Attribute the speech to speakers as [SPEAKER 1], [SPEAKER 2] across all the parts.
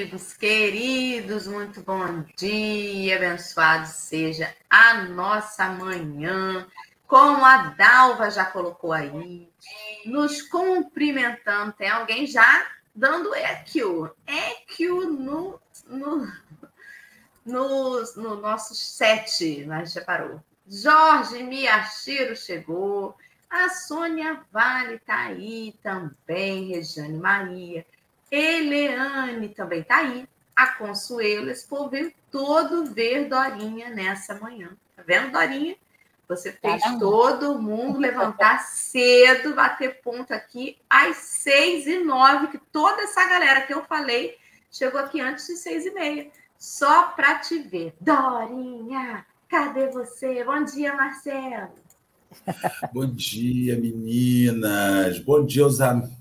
[SPEAKER 1] amigos queridos, muito bom dia, abençoado seja a nossa manhã, como a Dalva já colocou aí, nos cumprimentando. Tem alguém já dando EQ, EQ no, no, no, no nosso set, mas já parou. Jorge Miyashiro chegou, a Sônia Vale está aí também, Regiane Maria. Eleane também está aí. A Consuelo, esse povo veio todo ver Dorinha nessa manhã. Tá vendo, Dorinha? Você fez Caramba. todo mundo levantar cedo, bater ponto aqui às seis e nove, que toda essa galera que eu falei chegou aqui antes de seis e meia, só para te ver. Dorinha, cadê você? Bom dia, Marcelo.
[SPEAKER 2] Bom dia, meninas. Bom dia aos amigos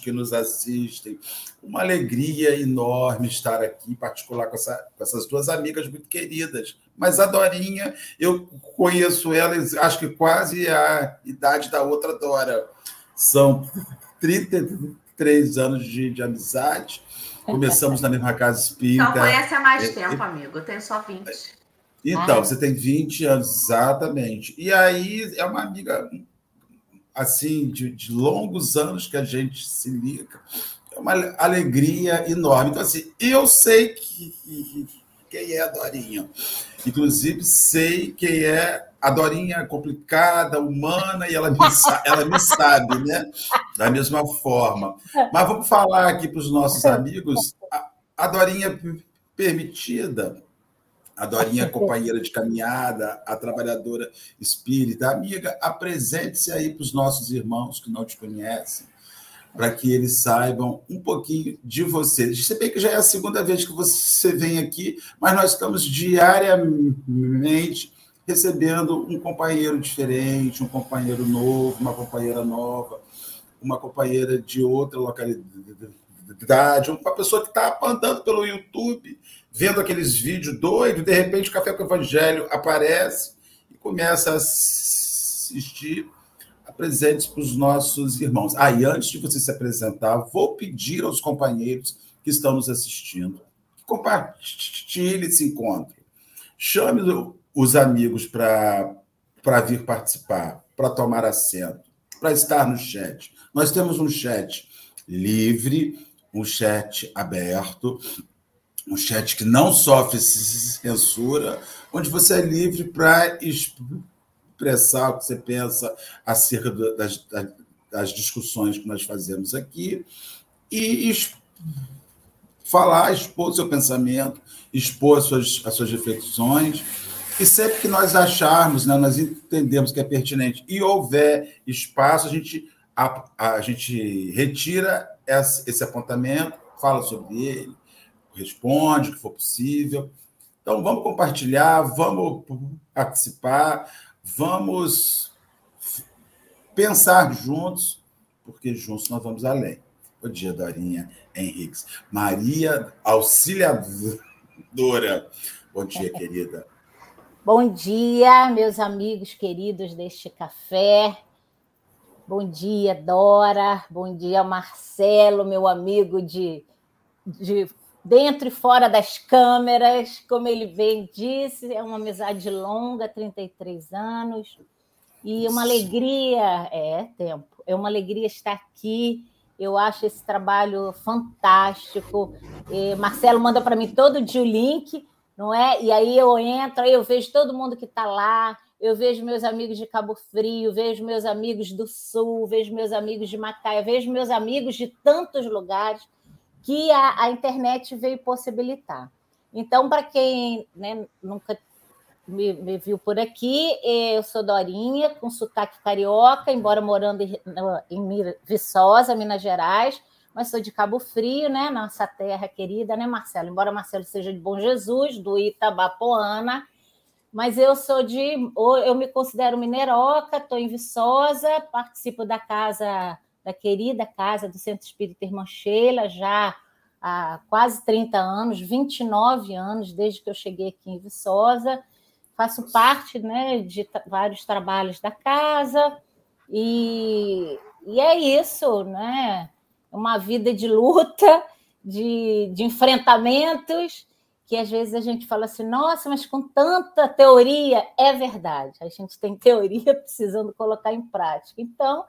[SPEAKER 2] que nos assistem. Uma alegria enorme estar aqui, em particular com, essa, com essas duas amigas muito queridas. Mas a Dorinha, eu conheço ela, acho que quase a idade da outra Dora. São 33 anos de, de amizade. Começamos na mesma casa espírita. Não
[SPEAKER 1] conhece há mais é, tempo, é, amigo. Eu tenho só 20.
[SPEAKER 2] Então, ah. você tem 20 anos, exatamente. E aí é uma amiga, assim, de, de longos anos que a gente se liga. É uma alegria enorme. Então, assim, eu sei que, quem é a Dorinha. Inclusive, sei quem é a Dorinha complicada, humana, e ela me, ela me sabe, né? Da mesma forma. Mas vamos falar aqui para os nossos amigos. A, a Dorinha permitida a Dorinha, companheira de caminhada, a trabalhadora espírita, amiga, apresente-se aí para os nossos irmãos que não te conhecem, para que eles saibam um pouquinho de você. Se bem que já é a segunda vez que você vem aqui, mas nós estamos diariamente recebendo um companheiro diferente, um companheiro novo, uma companheira nova, uma companheira de outra localidade, uma pessoa que está andando pelo YouTube vendo aqueles vídeos doidos, de repente o Café com o Evangelho aparece e começa a assistir apresentes para os nossos irmãos. Aí, ah, antes de você se apresentar, vou pedir aos companheiros que estão nos assistindo que compartilhe esse encontro. Chame os amigos para vir participar, para tomar assento, para estar no chat. Nós temos um chat livre, um chat aberto, um chat que não sofre censura, onde você é livre para expressar o que você pensa acerca das, das discussões que nós fazemos aqui e falar, expor seu pensamento, expor as suas, as suas reflexões. E sempre que nós acharmos, né, nós entendemos que é pertinente e houver espaço, a gente, a, a gente retira esse apontamento, fala sobre ele, responde o que for possível. Então, vamos compartilhar, vamos participar, vamos pensar juntos, porque juntos nós vamos além. Bom dia, Dorinha Henriques. Maria Auxiliadora. Bom dia, querida.
[SPEAKER 3] Bom dia, meus amigos queridos deste café. Bom dia, Dora. Bom dia, Marcelo, meu amigo de, de dentro e fora das câmeras, como ele bem disse, é uma amizade longa, 33 anos, e uma alegria, é tempo, é uma alegria estar aqui. Eu acho esse trabalho fantástico. E Marcelo manda para mim todo dia o link, não é? E aí eu entro, aí eu vejo todo mundo que está lá, eu vejo meus amigos de Cabo Frio, vejo meus amigos do Sul, vejo meus amigos de Macaé, vejo meus amigos de tantos lugares que a, a internet veio possibilitar. Então, para quem né, nunca me, me, viu por aqui, eu sou Dorinha, com sotaque carioca, embora morando em, em Viçosa, Minas Gerais, mas sou de Cabo Frio, né? Nossa terra querida, né, Marcelo? Embora Marcelo seja de Bom Jesus, do Itabapoana, mas eu sou de. Eu me considero mineroca, estou em Viçosa, participo da casa da querida casa do Centro Espírita Irmã Sheila, já há quase 30 anos, 29 anos, desde que eu cheguei aqui em Viçosa. Faço parte né, de vários trabalhos da casa, e, e é isso, né? Uma vida de luta, de, de enfrentamentos que às vezes a gente fala assim, nossa, mas com tanta teoria, é verdade. A gente tem teoria precisando colocar em prática. Então,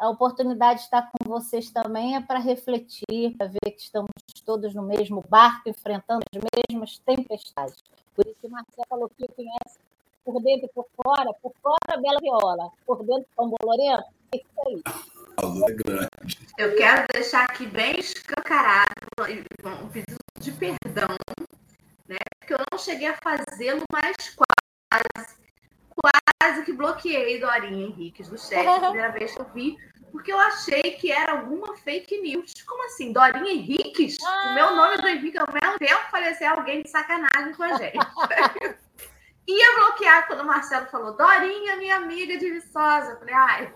[SPEAKER 3] a oportunidade de estar com vocês também é para refletir, para ver que estamos todos no mesmo barco, enfrentando as mesmas tempestades. Por isso que o Marcelo falou que conhece por dentro e por fora, por fora Bela Viola, por dentro São Lorena, é isso aí.
[SPEAKER 1] Eu quero deixar aqui bem escancarado um pedido de perdão né? Porque eu não cheguei a fazê-lo, mas quase, quase que bloqueei Dorinha Henriques do chat, a primeira vez que eu vi, porque eu achei que era alguma fake news. Como assim? Dorinha Henriques? Ah. O meu nome do Henrique, ao mesmo tempo parecia alguém de sacanagem com a gente. Ia bloquear quando o Marcelo falou, Dorinha, minha amiga de Viçosa. Eu falei, ai,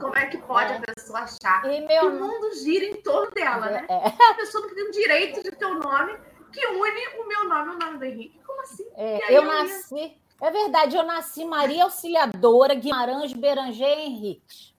[SPEAKER 1] como é que pode é. a pessoa achar meu... que o mundo gira em torno dela, né? É. A pessoa não tem o direito de ter o nome que une o meu nome e o nome do Henrique. Como assim?
[SPEAKER 3] É, eu nasci. É verdade, eu nasci Maria Auxiliadora Guimarães Beranger Henrique.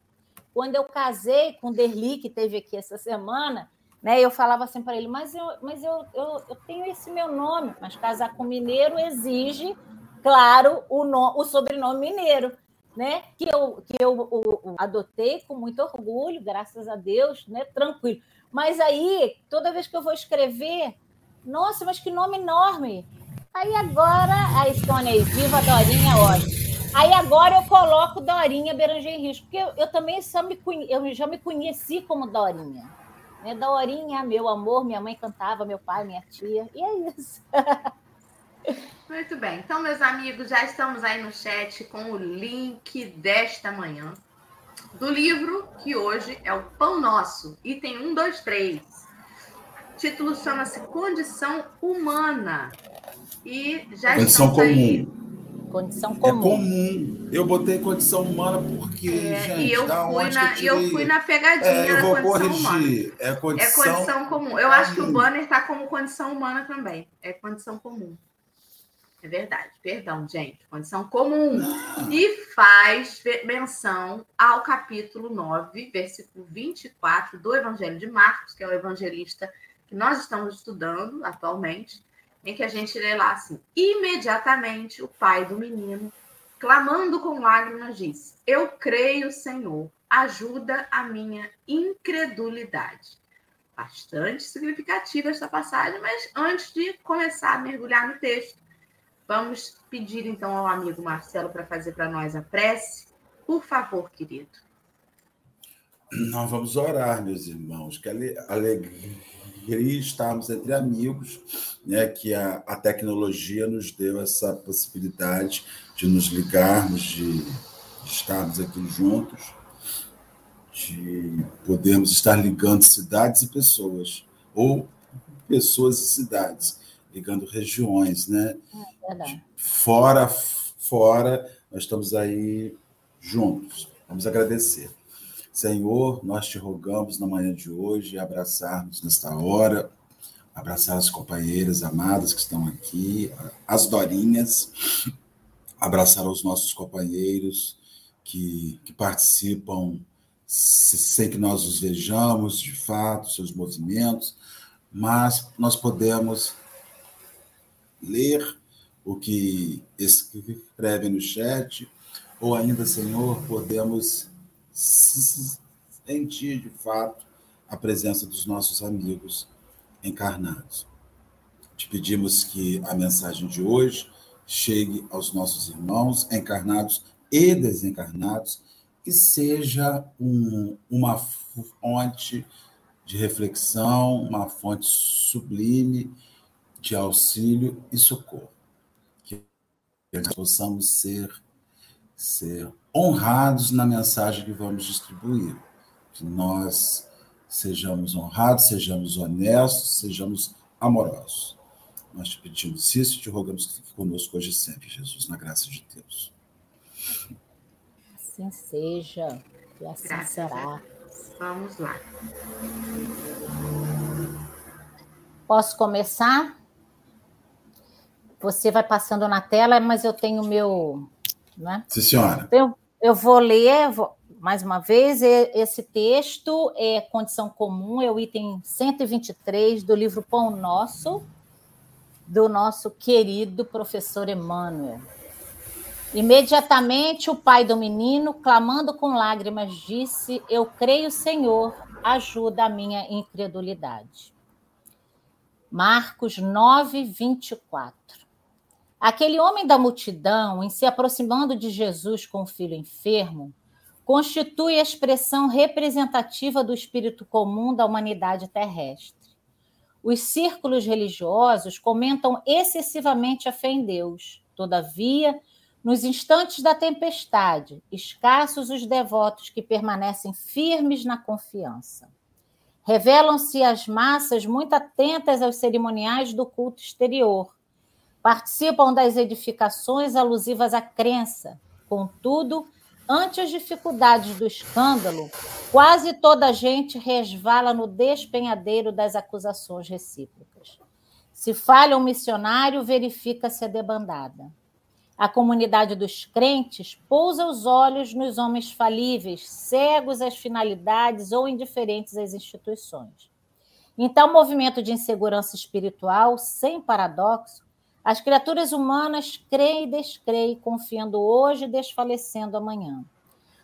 [SPEAKER 3] Quando eu casei com o Derli, que teve aqui essa semana, né, eu falava assim para ele, mas, eu, mas eu, eu, eu, tenho esse meu nome, mas casar com mineiro exige, claro, o, no, o sobrenome mineiro, né? Que eu, que eu o, o, adotei com muito orgulho, graças a Deus, né? Tranquilo. Mas aí, toda vez que eu vou escrever, nossa, mas que nome enorme! Aí agora, a Stone aí, viva Dorinha, ótimo. Aí agora eu coloco Dorinha Beranger Risco, porque eu, eu também só me, eu já me conheci como Dorinha. Né? Dorinha, meu amor, minha mãe cantava, meu pai, minha tia, e é isso.
[SPEAKER 1] Muito bem. Então, meus amigos, já estamos aí no chat com o link desta manhã do livro que hoje é o Pão Nosso, item 1, 2, 3 título chama-se Condição Humana. E já
[SPEAKER 2] Condição comum. Aí...
[SPEAKER 3] Condição é comum.
[SPEAKER 2] É comum. Eu botei condição humana porque, é, gente,
[SPEAKER 1] e eu fui na, eu, eu, fui na pegadinha é, eu vou condição corrigir. humana.
[SPEAKER 2] É condição,
[SPEAKER 1] é condição comum. Eu comum. acho que o banner está como condição humana também. É condição comum. É verdade, perdão, gente. Condição comum. E faz menção ao capítulo 9, versículo 24 do Evangelho de Marcos, que é o evangelista que nós estamos estudando atualmente, em que a gente lê lá assim: imediatamente o pai do menino, clamando com lágrimas, disse: Eu creio, Senhor, ajuda a minha incredulidade. Bastante significativa esta passagem, mas antes de começar a mergulhar no texto, vamos pedir então ao amigo Marcelo para fazer para nós a prece. Por favor, querido.
[SPEAKER 2] Nós vamos orar, meus irmãos, que alegria queria estarmos entre amigos, né, que a, a tecnologia nos deu essa possibilidade de nos ligarmos, de, de estarmos aqui juntos, de podermos estar ligando cidades e pessoas, ou pessoas e cidades, ligando regiões, né? É fora, fora, nós estamos aí juntos. Vamos agradecer. Senhor, nós te rogamos na manhã de hoje abraçarmos nesta hora, abraçar as companheiras amadas que estão aqui, as Dorinhas, abraçar os nossos companheiros que, que participam sem que nós os vejamos de fato, seus movimentos, mas nós podemos ler o que escrevem no chat, ou ainda, Senhor, podemos sentir de fato a presença dos nossos amigos encarnados. Te pedimos que a mensagem de hoje chegue aos nossos irmãos encarnados e desencarnados e seja um, uma fonte de reflexão, uma fonte sublime de auxílio e socorro. Que possamos ser, ser honrados na mensagem que vamos distribuir. Que nós sejamos honrados, sejamos honestos, sejamos amorosos. Nós te pedimos isso e te rogamos que fique conosco hoje e sempre, Jesus, na graça de Deus.
[SPEAKER 3] Assim seja, e assim Graças será.
[SPEAKER 1] Vamos lá.
[SPEAKER 3] Posso começar? Você vai passando na tela, mas eu tenho meu.
[SPEAKER 2] Né? Sim, senhora.
[SPEAKER 3] Eu, eu vou ler, vou, mais uma vez, esse texto é condição comum, é o item 123 do livro Pão Nosso, do nosso querido professor Emmanuel. Imediatamente o pai do menino, clamando com lágrimas, disse: Eu creio, Senhor, ajuda a minha incredulidade. Marcos 9, 24. Aquele homem da multidão, em se aproximando de Jesus com o filho enfermo, constitui a expressão representativa do espírito comum da humanidade terrestre. Os círculos religiosos comentam excessivamente a fé em Deus. Todavia, nos instantes da tempestade, escassos os devotos que permanecem firmes na confiança. Revelam-se as massas muito atentas aos cerimoniais do culto exterior, participam das edificações alusivas à crença. Contudo, ante as dificuldades do escândalo, quase toda a gente resvala no despenhadeiro das acusações recíprocas. Se falha um missionário, verifica-se a debandada. A comunidade dos crentes pousa os olhos nos homens falíveis, cegos às finalidades ou indiferentes às instituições. Em tal movimento de insegurança espiritual, sem paradoxo, as criaturas humanas creem e descreem, confiando hoje e desfalecendo amanhã.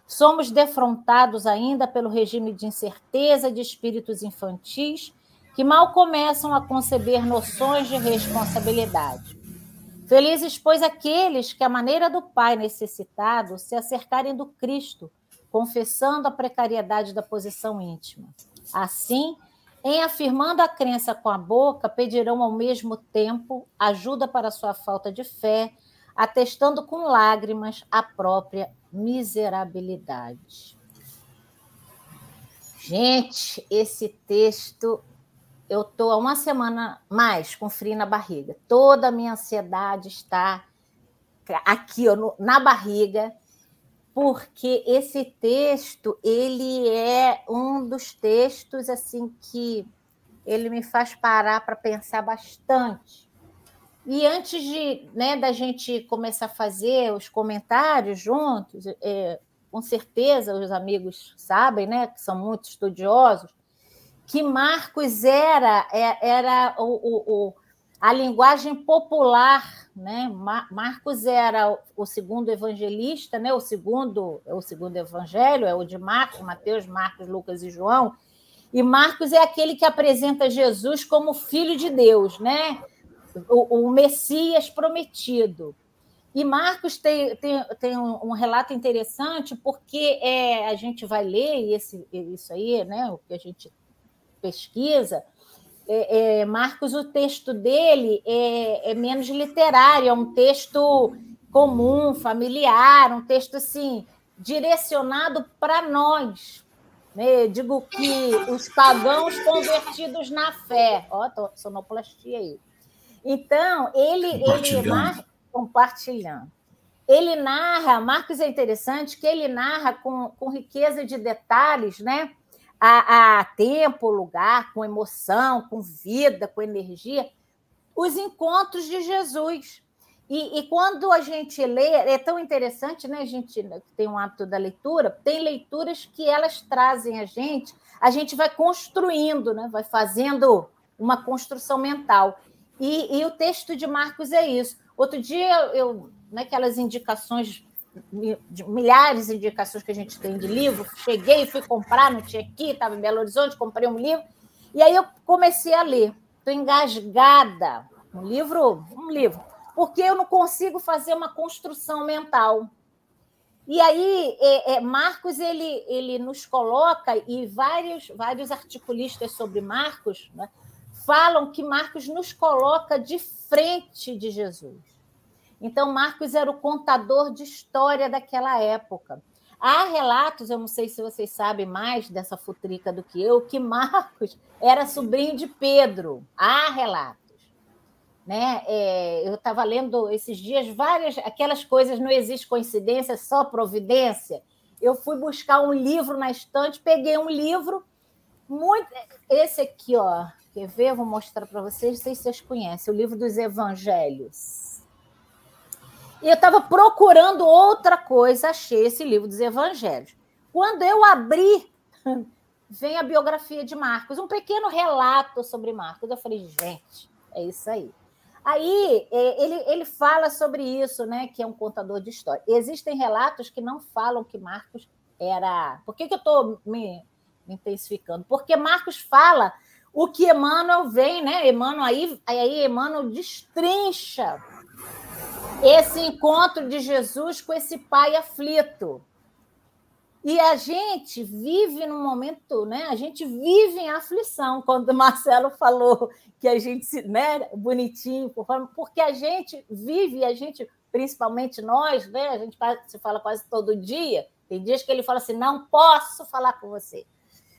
[SPEAKER 3] Somos defrontados ainda pelo regime de incerteza de espíritos infantis que mal começam a conceber noções de responsabilidade. Felizes, pois, aqueles que, à maneira do Pai necessitado, se acercarem do Cristo, confessando a precariedade da posição íntima. Assim, em afirmando a crença com a boca, pedirão ao mesmo tempo ajuda para sua falta de fé, atestando com lágrimas a própria miserabilidade. Gente, esse texto eu estou há uma semana mais com frio na barriga. Toda a minha ansiedade está aqui ó, na barriga porque esse texto ele é um dos textos assim que ele me faz parar para pensar bastante. E antes de né, da gente começar a fazer os comentários juntos, é, com certeza os amigos sabem, né, que são muito estudiosos, que Marcos era é, era o, o, o a linguagem popular, né? Marcos era o segundo evangelista, né? O segundo, o segundo evangelho é o de Marcos, Mateus, Marcos, Lucas e João. E Marcos é aquele que apresenta Jesus como filho de Deus, né? O, o Messias prometido. E Marcos tem, tem, tem um, um, relato interessante, porque é, a gente vai ler esse, isso aí, né? O que a gente pesquisa é, é, Marcos, o texto dele é, é, menos literário, é um texto comum, familiar, um texto assim direcionado para nós. Né? Digo que os pagãos convertidos na fé, ó, tô, sonoplastia aí. Então ele ele narra compartilhando. Ele narra, Marcos é interessante que ele narra com, com riqueza de detalhes, né? A, a tempo, lugar, com emoção, com vida, com energia, os encontros de Jesus. E, e, quando a gente lê, é tão interessante, né? A gente tem um hábito da leitura, tem leituras que elas trazem a gente, a gente vai construindo, né? Vai fazendo uma construção mental. E, e o texto de Marcos é isso. Outro dia, eu, naquelas indicações de milhares de indicações que a gente tem de livro. Cheguei, fui comprar, não tinha aqui, estava em Belo Horizonte, comprei um livro. E aí eu comecei a ler. Estou engasgada. Um livro, um livro. Porque eu não consigo fazer uma construção mental. E aí, é, é, Marcos, ele, ele nos coloca, e vários, vários articulistas sobre Marcos né, falam que Marcos nos coloca de frente de Jesus. Então, Marcos era o contador de história daquela época. Há relatos, eu não sei se vocês sabem mais dessa futrica do que eu, que Marcos era sobrinho de Pedro. Há relatos. Né? É, eu estava lendo esses dias várias, aquelas coisas, não existe coincidência, só providência. Eu fui buscar um livro na estante, peguei um livro muito. Esse aqui, ó, quer ver? Vou mostrar para vocês, não sei se vocês conhecem, o livro dos Evangelhos. Eu estava procurando outra coisa, achei esse livro dos evangelhos. Quando eu abri, vem a biografia de Marcos, um pequeno relato sobre Marcos. Eu falei, gente, é isso aí. Aí é, ele, ele fala sobre isso, né? Que é um contador de história. Existem relatos que não falam que Marcos era. Por que, que eu estou me, me, intensificando? Porque Marcos fala o que Emmanuel vem, né? Emmanuel aí, aí Emmanuel destrincha esse encontro de Jesus com esse pai aflito. E a gente vive num momento, né? A gente vive em aflição. Quando o Marcelo falou que a gente, né, bonitinho, porque a gente vive, a gente, principalmente nós, né? A gente se fala quase todo dia. Tem dias que ele fala assim: não posso falar com você.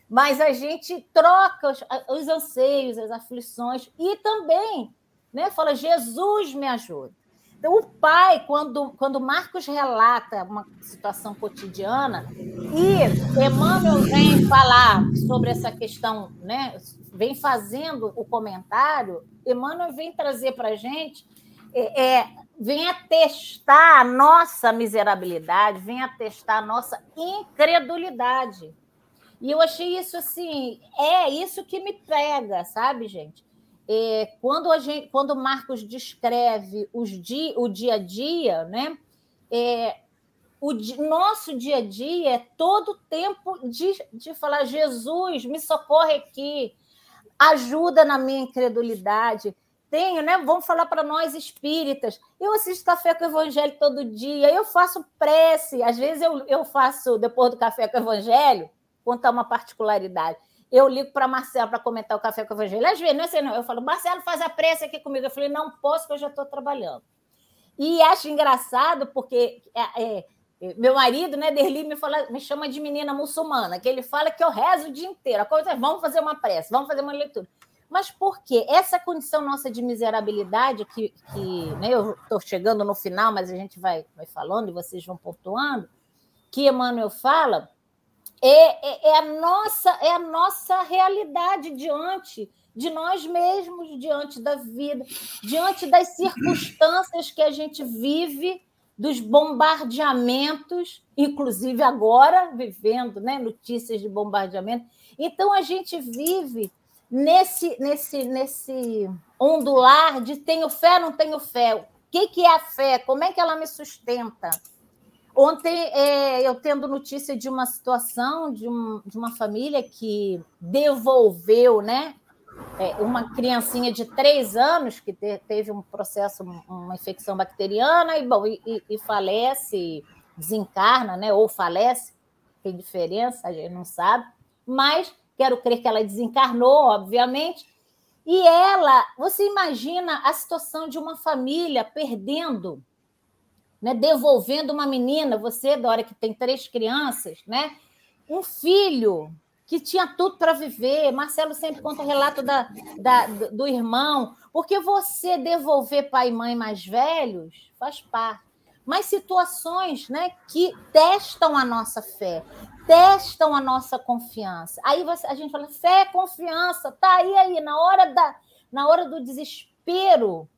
[SPEAKER 3] Mas a gente troca os, os anseios, as aflições, e também né, fala: Jesus me ajuda. Então, o pai, quando, quando Marcos relata uma situação cotidiana, e Emmanuel vem falar sobre essa questão, né, vem fazendo o comentário, Emmanuel vem trazer para a gente, é, é, vem atestar a nossa miserabilidade, vem atestar a nossa incredulidade. E eu achei isso assim, é isso que me pega, sabe, gente? É, quando, a gente, quando Marcos descreve os di, o dia a dia, né? É, o di, nosso dia a dia é todo o tempo de, de falar: Jesus, me socorre aqui, ajuda na minha incredulidade. Tenho, né? Vamos falar para nós espíritas. Eu assisto café com o evangelho todo dia, eu faço prece. Às vezes eu, eu faço, depois do café com o evangelho, contar uma particularidade eu ligo para Marcelo para comentar o café com o Evangelho. Às vezes, não é assim, não. Eu falo, Marcelo, faz a pressa aqui comigo. Eu falei, não posso, porque eu já estou trabalhando. E acho engraçado, porque é, é, meu marido, né, Derli, me, fala, me chama de menina muçulmana, que ele fala que eu rezo o dia inteiro. A coisa é, vamos fazer uma prece, vamos fazer uma leitura. Mas por quê? Essa condição nossa de miserabilidade, que, que né, eu estou chegando no final, mas a gente vai, vai falando e vocês vão pontuando, que Emmanuel fala é, é, é, a nossa é a nossa realidade diante de nós mesmos, diante da vida, diante das circunstâncias que a gente vive, dos bombardeamentos, inclusive agora vivendo, né, notícias de bombardeamento. Então a gente vive nesse nesse nesse ondular de tenho fé, não tenho fé. O que, que é a fé? Como é que ela me sustenta? Ontem é, eu tendo notícia de uma situação de, um, de uma família que devolveu, né? É, uma criancinha de três anos que te, teve um processo, uma infecção bacteriana e, bom, e, e, falece, desencarna, né? Ou falece, tem diferença, a gente não sabe, mas quero crer que ela desencarnou, obviamente. E ela, você imagina a situação de uma família perdendo né, devolvendo uma menina, você, Dora, que tem três crianças, né, um filho que tinha tudo para viver. Marcelo sempre conta o relato da, da, do irmão, porque você devolver pai e mãe mais velhos faz parte. Mas situações né, que testam a nossa fé, testam a nossa confiança. Aí você, a gente fala, fé, confiança, tá aí, aí, na hora, da, na hora do desespero,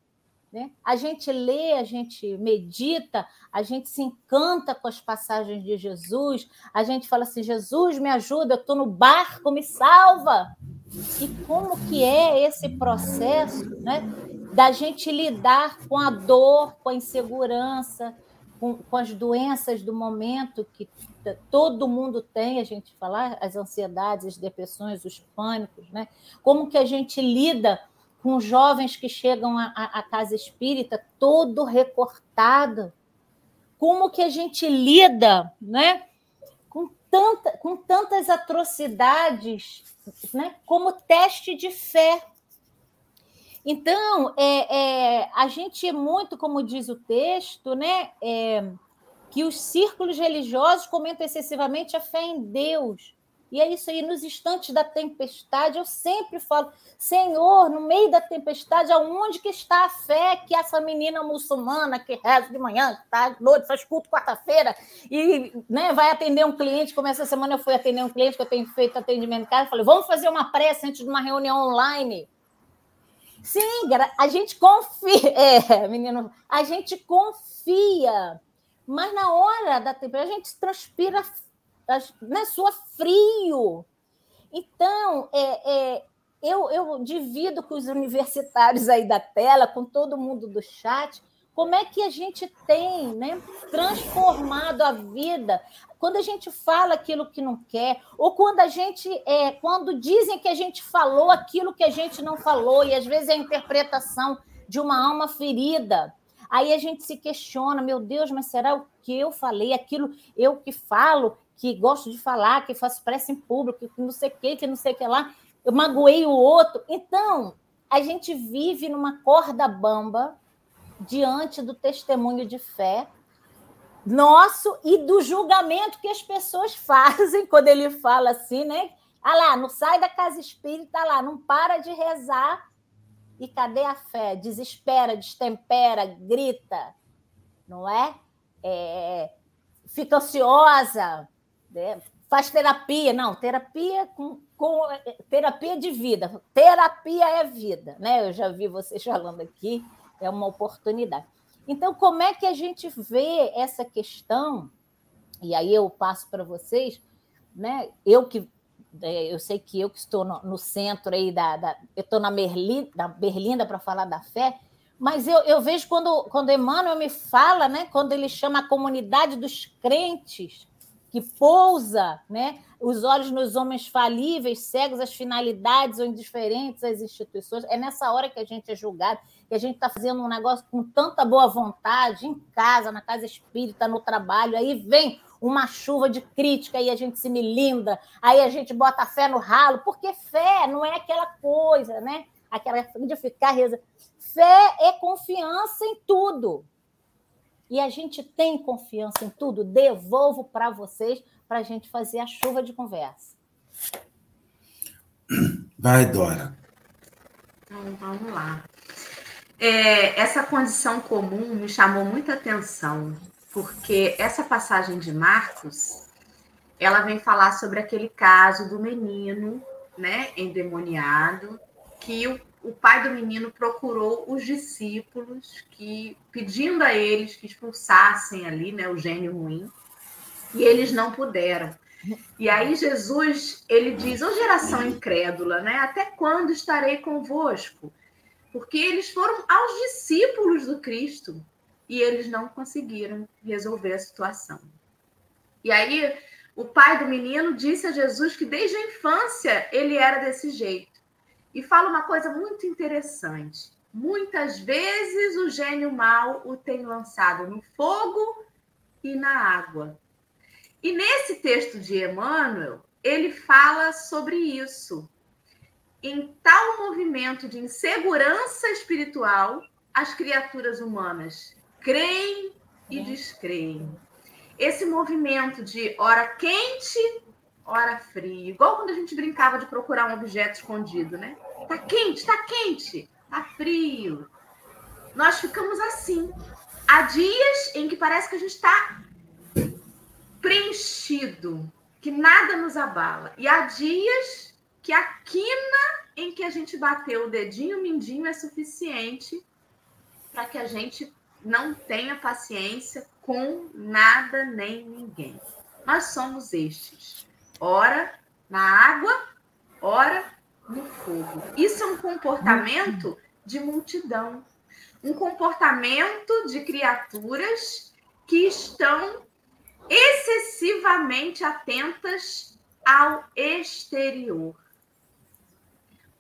[SPEAKER 3] né? A gente lê, a gente medita, a gente se encanta com as passagens de Jesus, a gente fala assim: Jesus, me ajuda, eu estou no barco, me salva. E como que é esse processo né, da gente lidar com a dor, com a insegurança, com, com as doenças do momento que todo mundo tem, a gente falar, as ansiedades, as depressões, os pânicos, né? Como que a gente lida com jovens que chegam à, casa espírita todo recortado. Como que a gente lida né, com, tanta, com tantas atrocidades né, como teste de fé? Então, é, é, a gente é muito, como diz o texto, né, é, que os círculos religiosos comentam excessivamente a fé em Deus. E é isso aí, nos instantes da tempestade, eu sempre falo, Senhor, no meio da tempestade, aonde que está a fé que essa menina muçulmana que reza de manhã, tarde, tá, noite, faz culto quarta-feira e né, vai atender um cliente, como essa semana eu fui atender um cliente que eu tenho feito atendimento em casa, falei, vamos fazer uma prece antes de uma reunião online. Sim, a gente confia, é, menino, a gente confia, mas na hora da tempestade a gente transpira né, sua frio. Então, é, é, eu, eu divido com os universitários aí da tela, com todo mundo do chat, como é que a gente tem né, transformado a vida quando a gente fala aquilo que não quer, ou quando a gente é, quando dizem que a gente falou aquilo que a gente não falou, e às vezes é a interpretação de uma alma ferida. Aí a gente se questiona, meu Deus, mas será o que eu falei? Aquilo eu que falo, que gosto de falar, que faço pressa em público, que não sei o que, que não sei o que lá, eu magoei o outro. Então, a gente vive numa corda bamba diante do testemunho de fé nosso e do julgamento que as pessoas fazem quando ele fala assim, né? Ah lá, não sai da casa espírita lá, não para de rezar. E cadê a fé? Desespera, destempera, grita, não é? é fica ansiosa, né? faz terapia. Não, terapia com, com terapia de vida. Terapia é vida, né? Eu já vi vocês falando aqui é uma oportunidade. Então, como é que a gente vê essa questão? E aí eu passo para vocês, né? Eu que é, eu sei que eu que estou no, no centro aí da, da eu estou na Berlim, da Berlinda para falar da fé, mas eu, eu vejo quando quando Emmanuel me fala, né? Quando ele chama a comunidade dos crentes que pousa, né? os olhos nos homens falíveis, cegos às finalidades ou indiferentes às instituições. É nessa hora que a gente é julgado, que a gente está fazendo um negócio com tanta boa vontade, em casa, na casa espírita, no trabalho, aí vem uma chuva de crítica e a gente se melinda, aí a gente bota a fé no ralo, porque fé não é aquela coisa, né? Aquela de ficar rezando. Fé é confiança em tudo. E a gente tem confiança em tudo. Devolvo para vocês para a gente fazer a chuva de conversa.
[SPEAKER 2] Vai, Dora.
[SPEAKER 1] Então, vamos lá. É, essa condição comum me chamou muita atenção, porque essa passagem de Marcos, ela vem falar sobre aquele caso do menino, né, endemoniado, que o, o pai do menino procurou os discípulos, que pedindo a eles que expulsassem ali, né, o gênio ruim e eles não puderam. E aí Jesus, ele diz, ô oh, geração incrédula, né? Até quando estarei convosco? Porque eles foram aos discípulos do Cristo e eles não conseguiram resolver a situação. E aí o pai do menino disse a Jesus que desde a infância ele era desse jeito. E fala uma coisa muito interessante. Muitas vezes o gênio mal o tem lançado no fogo e na água. E nesse texto de Emmanuel, ele fala sobre isso. Em tal movimento de insegurança espiritual, as criaturas humanas creem e é. descreem. Esse movimento de hora quente, hora frio, igual quando a gente brincava de procurar um objeto escondido, né? Tá quente, tá quente, tá frio. Nós ficamos assim. Há dias em que parece que a gente está preenchido, que nada nos abala. E há dias que a quina em que a gente bateu o dedinho mindinho é suficiente para que a gente não tenha paciência com nada nem ninguém. Nós somos estes. Ora na água, ora no fogo. Isso é um comportamento de multidão, um comportamento de criaturas que estão excessivamente atentas ao exterior.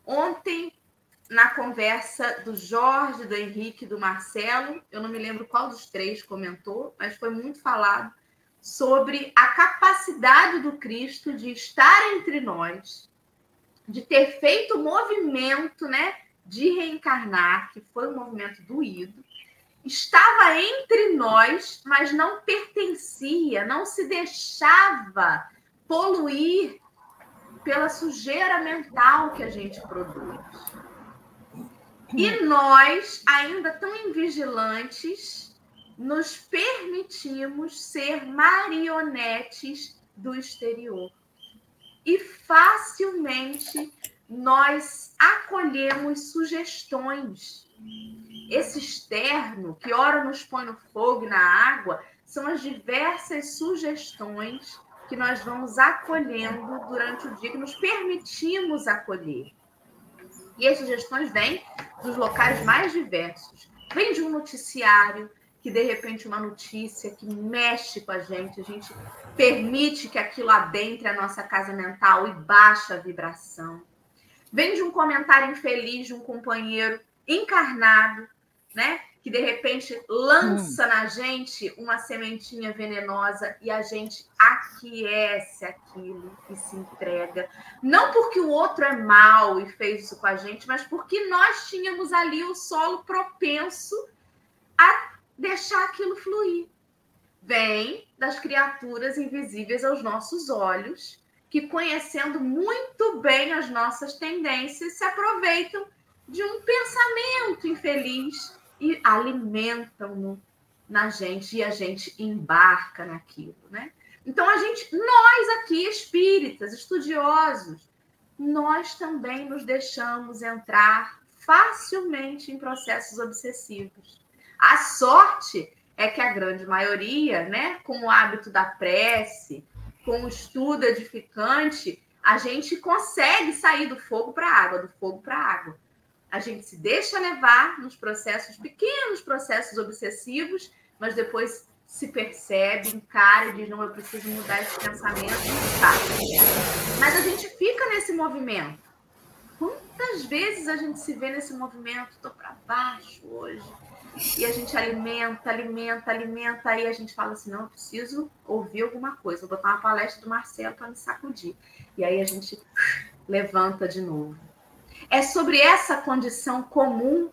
[SPEAKER 1] Ontem, na conversa do Jorge, do Henrique, do Marcelo, eu não me lembro qual dos três comentou, mas foi muito falado sobre a capacidade do Cristo de estar entre nós, de ter feito o movimento, né, de reencarnar, que foi um movimento doído, estava entre nós, mas não pertencia, não se deixava poluir pela sujeira mental que a gente produz. E nós, ainda tão invigilantes, nos permitimos ser marionetes do exterior. E facilmente nós acolhemos sugestões esse externo, que ora nos põe no fogo e na água, são as diversas sugestões que nós vamos acolhendo durante o dia, que nos permitimos acolher. E as sugestões vêm dos locais mais diversos. Vem de um noticiário, que de repente uma notícia que mexe com a gente, a gente permite que aquilo adentre a nossa casa mental e baixa a vibração. Vem de um comentário infeliz de um companheiro encarnado, né? Que de repente lança hum. na gente uma sementinha venenosa e a gente aquece aquilo e se entrega. Não porque o outro é mal e fez isso com a gente, mas porque nós tínhamos ali o solo propenso a deixar aquilo fluir. Vem das criaturas invisíveis aos nossos olhos, que conhecendo muito bem as nossas tendências, se aproveitam de um pensamento infeliz e alimentam-no na gente e a gente embarca naquilo, né? Então a gente, nós aqui espíritas, estudiosos, nós também nos deixamos entrar facilmente em processos obsessivos. A sorte é que a grande maioria, né, com o hábito da prece, com o estudo edificante, a gente consegue sair do fogo para a água, do fogo para a água. A gente se deixa levar nos processos, pequenos processos obsessivos, mas depois se percebe, encara e diz: não, eu preciso mudar esse pensamento tá. Mas a gente fica nesse movimento. Quantas vezes a gente se vê nesse movimento? Estou para baixo hoje e a gente alimenta, alimenta, alimenta, aí a gente fala assim, não, preciso ouvir alguma coisa, vou botar uma palestra do Marcelo para me sacudir. E aí a gente levanta de novo. É sobre essa condição comum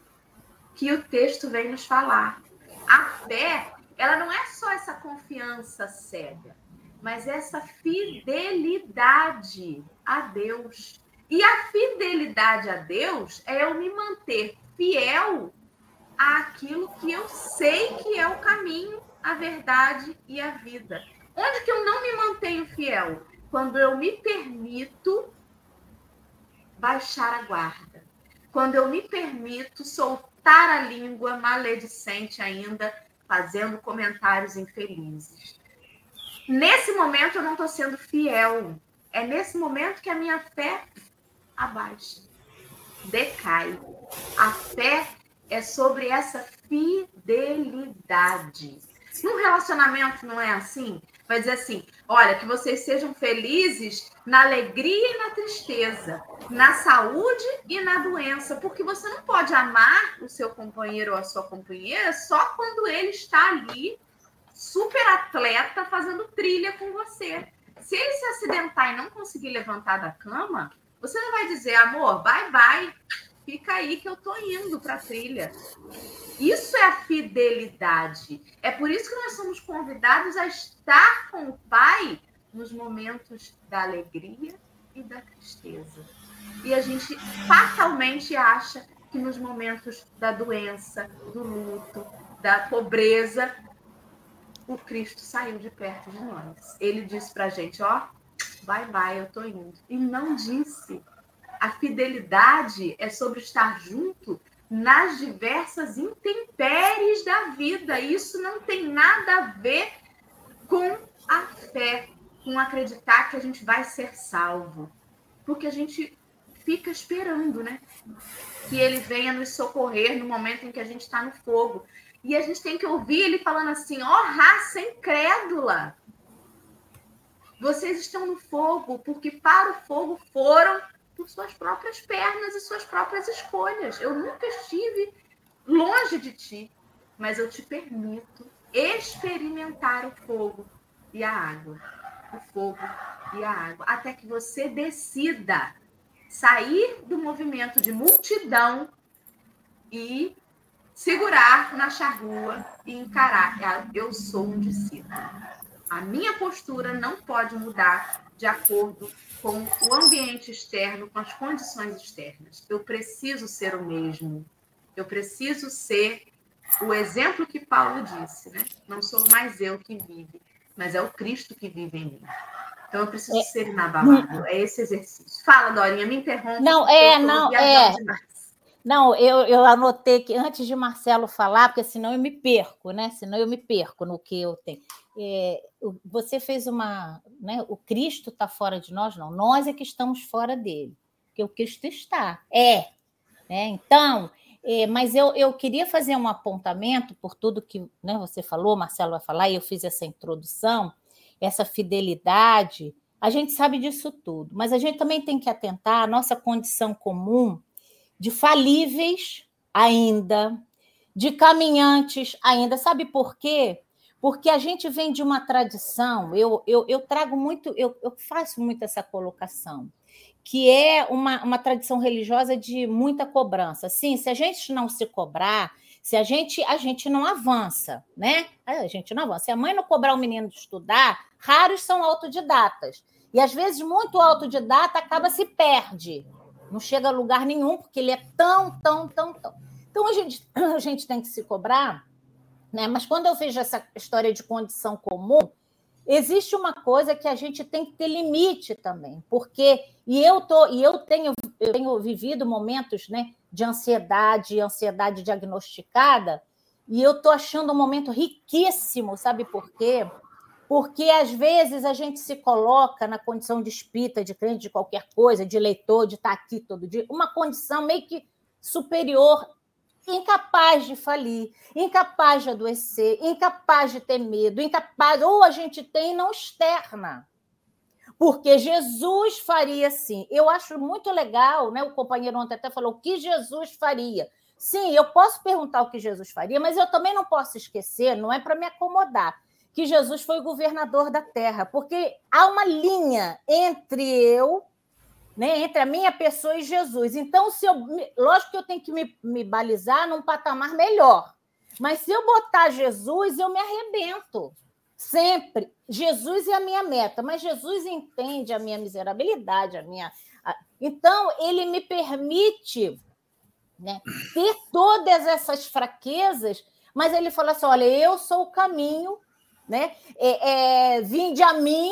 [SPEAKER 1] que o texto vem nos falar. A fé, ela não é só essa confiança cega, mas essa fidelidade a Deus. E a fidelidade a Deus é eu me manter fiel àquilo que eu sei que é o caminho, a verdade e a vida. Onde que eu não me mantenho fiel? Quando eu me permito baixar a guarda. Quando eu me permito soltar a língua maledicente ainda, fazendo comentários infelizes. Nesse momento eu não estou sendo fiel. É nesse momento que a minha fé abaixa, decai. A fé é sobre essa fidelidade. No relacionamento não é assim? Vai dizer assim: olha, que vocês sejam felizes na alegria e na tristeza, na saúde e na doença, porque você não pode amar o seu companheiro ou a sua companheira só quando ele está ali, super atleta, fazendo trilha com você. Se ele se acidentar e não conseguir levantar da cama, você não vai dizer, amor, bye bye, fica aí que eu tô indo para a trilha. Isso é a fidelidade. É por isso que nós somos convidados a estar com o Pai nos momentos da alegria e da tristeza. E a gente fatalmente acha que nos momentos da doença, do luto, da pobreza, o Cristo saiu de perto de nós. Ele disse para a gente: ó, vai, vai, eu tô indo. E não disse a fidelidade é sobre estar junto nas diversas intempéries da vida. Isso não tem nada a ver com a fé, com acreditar que a gente vai ser salvo. Porque a gente fica esperando, né? Que ele venha nos socorrer no momento em que a gente está no fogo. E a gente tem que ouvir ele falando assim: ó, oh, raça incrédula! Vocês estão no fogo, porque para o fogo foram por suas próprias pernas e suas próprias escolhas. Eu nunca estive longe de ti, mas eu te permito experimentar o fogo e a água. O fogo e a água. Até que você decida sair do movimento de multidão e segurar na charrua e encarar. Eu sou um discípulo. A minha postura não pode mudar de acordo com o ambiente externo, com as condições externas. Eu preciso ser o mesmo. Eu preciso ser o exemplo que Paulo disse, né? Não sou mais eu que vive, mas é o Cristo que vive em mim. Então eu preciso é, ser inabalável. É esse exercício. Fala, Dorinha, me interrompe.
[SPEAKER 3] Não, é, não, é. Não, eu, eu anotei que antes de Marcelo falar, porque senão eu me perco, né? Senão eu me perco no que eu tenho. É, você fez uma. Né? O Cristo está fora de nós, não. Nós é que estamos fora dele. Porque o Cristo está. É. Né? Então, é, mas eu, eu queria fazer um apontamento por tudo que né, você falou, Marcelo vai falar, e eu fiz essa introdução, essa fidelidade. A gente sabe disso tudo, mas a gente também tem que atentar à nossa condição comum de falíveis ainda, de caminhantes ainda. Sabe por quê? Porque a gente vem de uma tradição, eu, eu, eu trago muito, eu, eu faço muito essa colocação, que é uma, uma tradição religiosa de muita cobrança. Sim, se a gente não se cobrar, se a gente a gente não avança, né? A gente não avança. Se a mãe não cobrar o menino de estudar, raros são autodidatas. E às vezes muito autodidata acaba se perde. Não chega a lugar nenhum, porque ele é tão, tão, tão, tão. Então a gente, a gente tem que se cobrar né? Mas quando eu vejo essa história de condição comum, existe uma coisa que a gente tem que ter limite também, porque e eu tô e eu tenho eu tenho vivido momentos, né, de ansiedade, ansiedade diagnosticada, e eu tô achando um momento riquíssimo, sabe por quê? Porque às vezes a gente se coloca na condição de espírita, de crente, de qualquer coisa, de leitor, de estar aqui todo dia, uma condição meio que superior incapaz de falir, incapaz de adoecer, incapaz de ter medo, incapaz, ou a gente tem e não externa. Porque Jesus faria assim. Eu acho muito legal, né? O companheiro ontem até falou o que Jesus faria. Sim, eu posso perguntar o que Jesus faria, mas eu também não posso esquecer, não é para me acomodar, que Jesus foi o governador da terra, porque há uma linha entre eu né, entre a minha pessoa e Jesus. Então, se eu, lógico que eu tenho que me, me balizar num patamar melhor. Mas se eu botar Jesus, eu me arrebento. Sempre. Jesus é a minha meta, mas Jesus entende a minha miserabilidade, a minha. Então, ele me permite né, ter todas essas fraquezas, mas ele fala assim: olha, eu sou o caminho, né? É, é, vinde a mim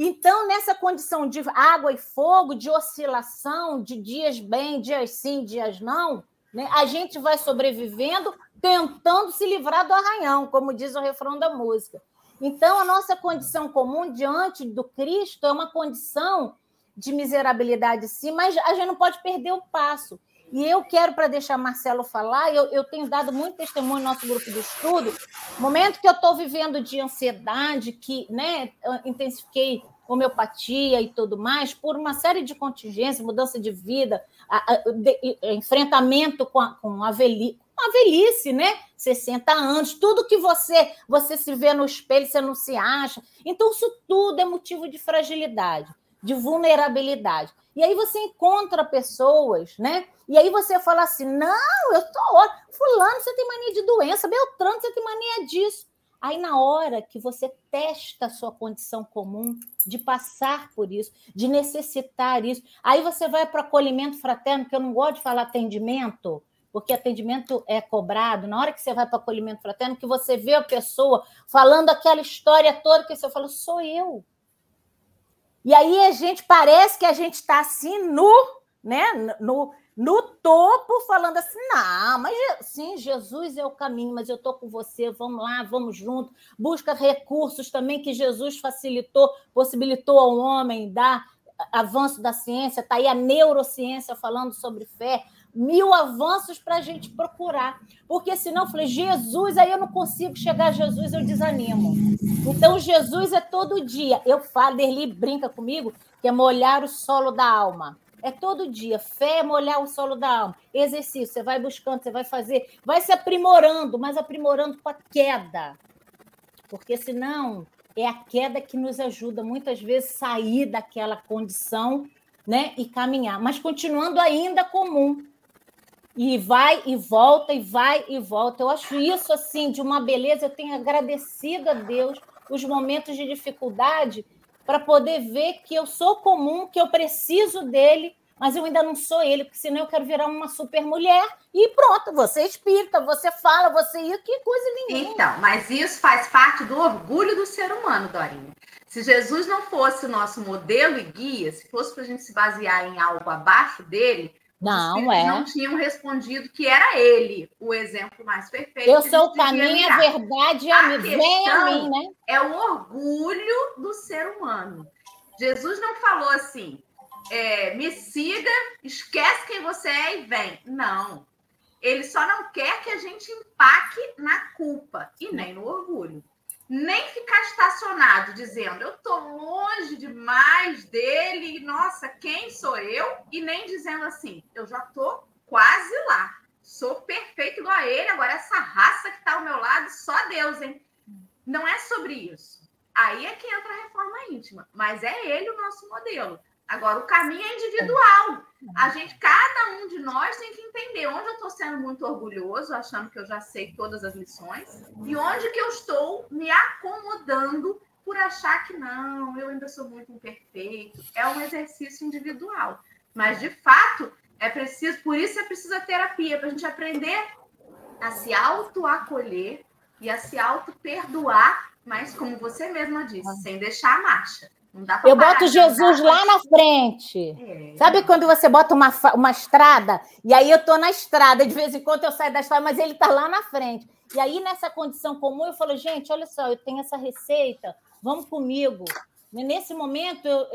[SPEAKER 3] então, nessa condição de água e fogo, de oscilação, de dias bem, dias sim, dias não, né, a gente vai sobrevivendo tentando se livrar do arranhão, como diz o refrão da música. Então, a nossa condição comum diante do Cristo é uma condição de miserabilidade, sim, mas a gente não pode perder o passo. E eu quero, para deixar Marcelo falar, eu, eu tenho dado muito testemunho no nosso grupo de estudo, momento que eu estou vivendo de ansiedade, que né, intensifiquei homeopatia e tudo mais, por uma série de contingências, mudança de vida, a, a, de, enfrentamento com a, com a velhice, a velhice, né? 60 anos, tudo que você você se vê no espelho, você não se acha. Então, isso tudo é motivo de fragilidade, de vulnerabilidade. E aí você encontra pessoas, né? E aí você fala assim: não, eu tô ótimo. Fulano, você tem mania de doença, Beltrano, você tem mania disso. Aí, na hora que você testa a sua condição comum, de passar por isso, de necessitar isso, aí você vai para o acolhimento fraterno, que eu não gosto de falar atendimento, porque atendimento é cobrado. Na hora que você vai para o acolhimento fraterno, que você vê a pessoa falando aquela história toda, que você fala, sou eu. E aí a gente parece que a gente está assim no, né, no, no topo, falando assim: não, mas sim, Jesus é o caminho, mas eu estou com você, vamos lá, vamos junto. Busca recursos também que Jesus facilitou, possibilitou ao homem dar avanço da ciência, está aí a neurociência falando sobre fé, mil avanços para a gente procurar. Porque senão eu falei, Jesus, aí eu não consigo chegar a Jesus, eu desanimo. Então, Jesus é todo dia. Eu falo, Derli brinca comigo, que é molhar o solo da alma. É todo dia. Fé é molhar o solo da alma. Exercício, você vai buscando, você vai fazer, vai se aprimorando, mas aprimorando com a queda. Porque senão é a queda que nos ajuda muitas vezes sair daquela condição né, e caminhar, mas continuando ainda comum e vai e volta, e vai e volta. Eu acho isso assim de uma beleza. Eu tenho agradecido a Deus os momentos de dificuldade para poder ver que eu sou comum, que eu preciso dele, mas eu ainda não sou ele, porque senão eu quero virar uma super mulher e pronto, você espírita, você fala, você isso, que coisa nenhuma.
[SPEAKER 1] Então, mas isso faz parte do orgulho do ser humano, Dorinha. Se Jesus não fosse o nosso modelo e guia, se fosse para a gente se basear em algo abaixo dele,
[SPEAKER 3] Não, é.
[SPEAKER 1] Não tinham respondido que era ele o exemplo mais perfeito.
[SPEAKER 3] Eu sou o caminho, a verdade e a, a Vem a mim, né?
[SPEAKER 1] É o orgulho do ser humano. Jesus não falou assim: é, me siga, esquece quem você é e vem. Não. Ele só não quer que a gente empaque na culpa e nem no orgulho. Nem ficar estacionado dizendo eu tô longe demais dele, nossa, quem sou eu? E nem dizendo assim, eu já tô quase lá. Sou perfeito igual a ele, agora essa raça que tá ao meu lado, só Deus, hein? Não é sobre isso. Aí é que entra a reforma íntima, mas é ele o nosso modelo. Agora, o caminho é individual. A gente, cada um de nós tem que entender onde eu estou sendo muito orgulhoso, achando que eu já sei todas as lições, e onde que eu estou me acomodando por achar que não, eu ainda sou muito imperfeito. É um exercício individual. Mas, de fato, é preciso, por isso é preciso a terapia, para a gente aprender a se auto-acolher e a se auto-perdoar, mas, como você mesma disse, sem deixar a marcha
[SPEAKER 3] eu boto Jesus lá na frente. É. Sabe quando você bota uma, uma estrada, e aí eu estou na estrada, de vez em quando eu saio da estrada, mas ele está lá na frente. E aí, nessa condição comum, eu falo, gente, olha só, eu tenho essa receita, vamos comigo. Nesse momento, eu,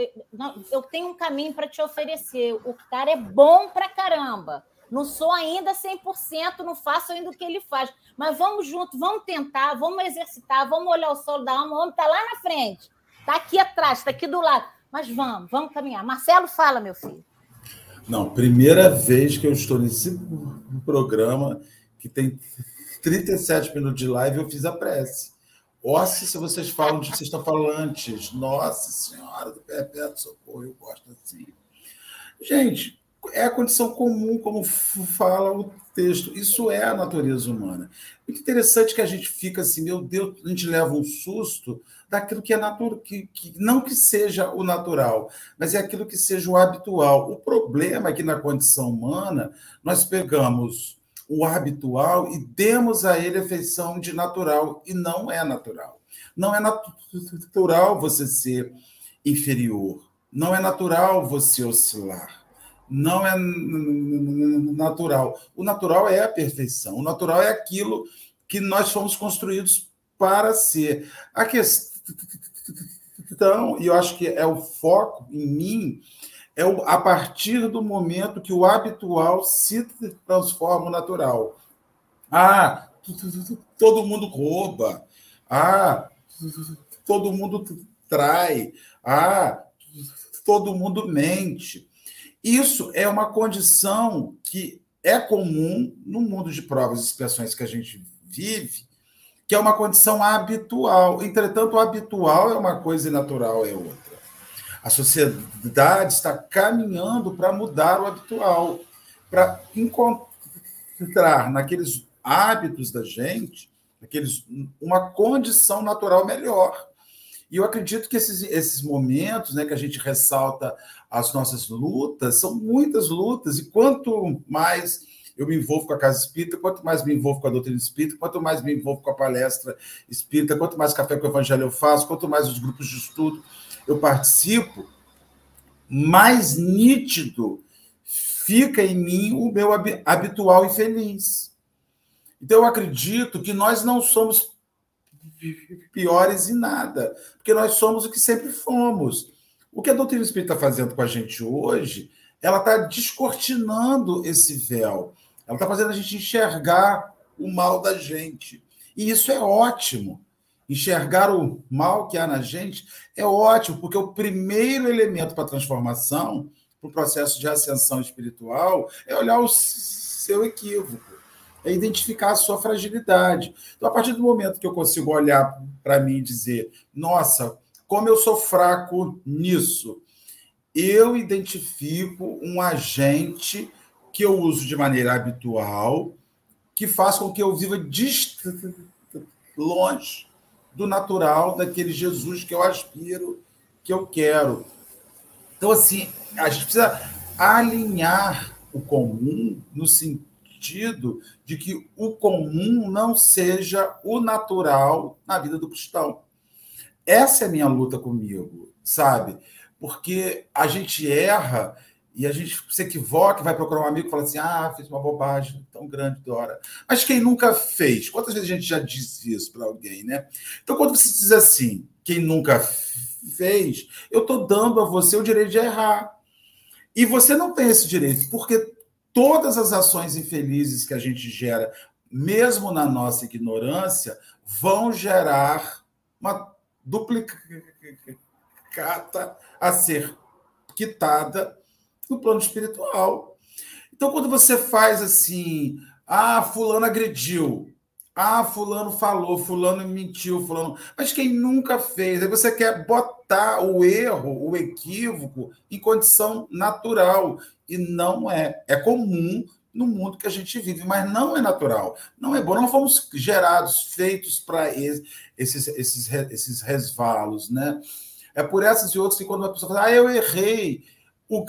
[SPEAKER 3] eu tenho um caminho para te oferecer. O cara é bom pra caramba. Não sou ainda 100%, não faço ainda o que ele faz. Mas vamos junto, vamos tentar, vamos exercitar, vamos olhar o solo da alma, vamos estar tá lá na frente. Está aqui atrás, está aqui do lado. Mas vamos, vamos caminhar. Marcelo, fala, meu filho.
[SPEAKER 2] Não, primeira vez que eu estou nesse programa que tem 37 minutos de live, eu fiz a prece. Nossa, se vocês falam de vocês estão falando antes. Nossa Senhora do Perpétuo Socorro, eu gosto assim. Gente, é a condição comum, como fala o texto. Isso é a natureza humana. Muito interessante que a gente fica assim, meu Deus, a gente leva um susto daquilo que é natural, que, que, não que seja o natural, mas é aquilo que seja o habitual. O problema é que na condição humana nós pegamos o habitual e demos a ele a feição de natural, e não é natural. Não é natural você ser inferior, não é natural você oscilar não é natural. O natural é a perfeição. O natural é aquilo que nós fomos construídos para ser. A questão, e eu acho que é o foco em mim, é o, a partir do momento que o habitual se transforma no natural. Ah, todo mundo rouba. Ah, todo mundo trai. Ah, todo mundo mente. Isso é uma condição que é comum no mundo de provas e expiações que a gente vive, que é uma condição habitual. Entretanto, habitual é uma coisa e natural é outra. A sociedade está caminhando para mudar o habitual, para encontrar naqueles hábitos da gente, naqueles, uma condição natural melhor. E eu acredito que esses, esses momentos né, que a gente ressalta as nossas lutas, são muitas lutas, e quanto mais eu me envolvo com a casa espírita, quanto mais me envolvo com a doutrina espírita, quanto mais me envolvo com a palestra espírita, quanto mais café com o evangelho eu faço, quanto mais os grupos de estudo eu participo, mais nítido fica em mim o meu habitual infeliz. Então eu acredito que nós não somos piores em nada, porque nós somos o que sempre fomos. O que a doutrina espírita está fazendo com a gente hoje, ela está descortinando esse véu. Ela está fazendo a gente enxergar o mal da gente. E isso é ótimo. Enxergar o mal que há na gente é ótimo, porque o primeiro elemento para a transformação, para o processo de ascensão espiritual, é olhar o seu equívoco é identificar a sua fragilidade. Então, a partir do momento que eu consigo olhar para mim e dizer, nossa, como eu sou fraco nisso, eu identifico um agente que eu uso de maneira habitual, que faz com que eu viva distante, longe do natural, daquele Jesus que eu aspiro, que eu quero. Então, assim, a gente precisa alinhar o comum no sentido sentido de que o comum não seja o natural na vida do cristão. Essa é a minha luta comigo, sabe? Porque a gente erra e a gente se equivoca, vai procurar um amigo e fala assim: ah, fiz uma bobagem tão grande, Dora. Mas quem nunca fez? Quantas vezes a gente já disse isso para alguém, né? Então, quando você diz assim, quem nunca fez, eu estou dando a você o direito de errar. E você não tem esse direito, porque todas as ações infelizes que a gente gera, mesmo na nossa ignorância, vão gerar uma duplicata a ser quitada no plano espiritual. Então, quando você faz assim, ah, fulano agrediu, ah, fulano falou, fulano mentiu, fulano. Mas quem nunca fez? Aí você quer botar o erro, o equívoco, em condição natural. E não é. É comum no mundo que a gente vive, mas não é natural. Não é bom. Não fomos gerados, feitos para esses, esses, esses resvalos, né? É por essas e outras que quando uma pessoa fala, ah, eu errei, o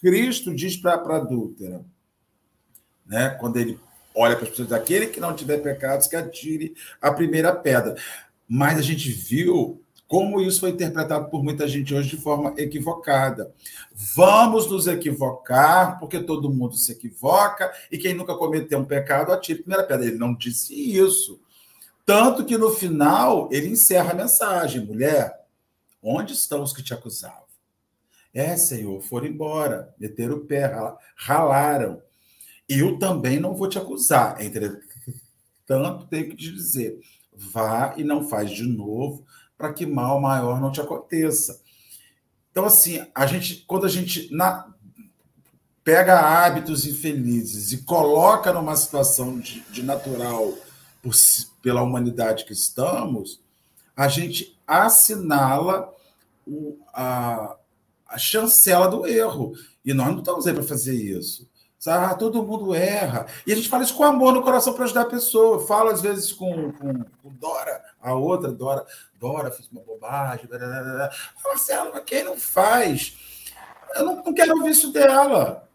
[SPEAKER 2] Cristo diz para a adúltera, né? quando ele olha para as pessoas, aquele que não tiver pecados, que atire a primeira pedra. Mas a gente viu como isso foi interpretado por muita gente hoje de forma equivocada. Vamos nos equivocar, porque todo mundo se equivoca, e quem nunca cometeu um pecado atire a primeira pedra. Ele não disse isso. Tanto que no final ele encerra a mensagem: mulher, onde estão os que te acusavam? É, Senhor, foram embora, meteram o pé, ralaram. Eu também não vou te acusar. Entretanto, tenho que te dizer: vá e não faz de novo, para que mal maior não te aconteça. Então, assim, a gente, quando a gente na, pega hábitos infelizes e coloca numa situação de, de natural por, pela humanidade que estamos, a gente assinala o, a, a chancela do erro. E nós não estamos aí para fazer isso. Ah, todo mundo erra. E a gente fala isso com amor no coração para ajudar a pessoa. Eu falo às vezes com, com, com, Dora, a outra Dora. Dora, fiz uma bobagem. Marcelo, mas quem não faz? Eu não, não quero ouvir isso dela.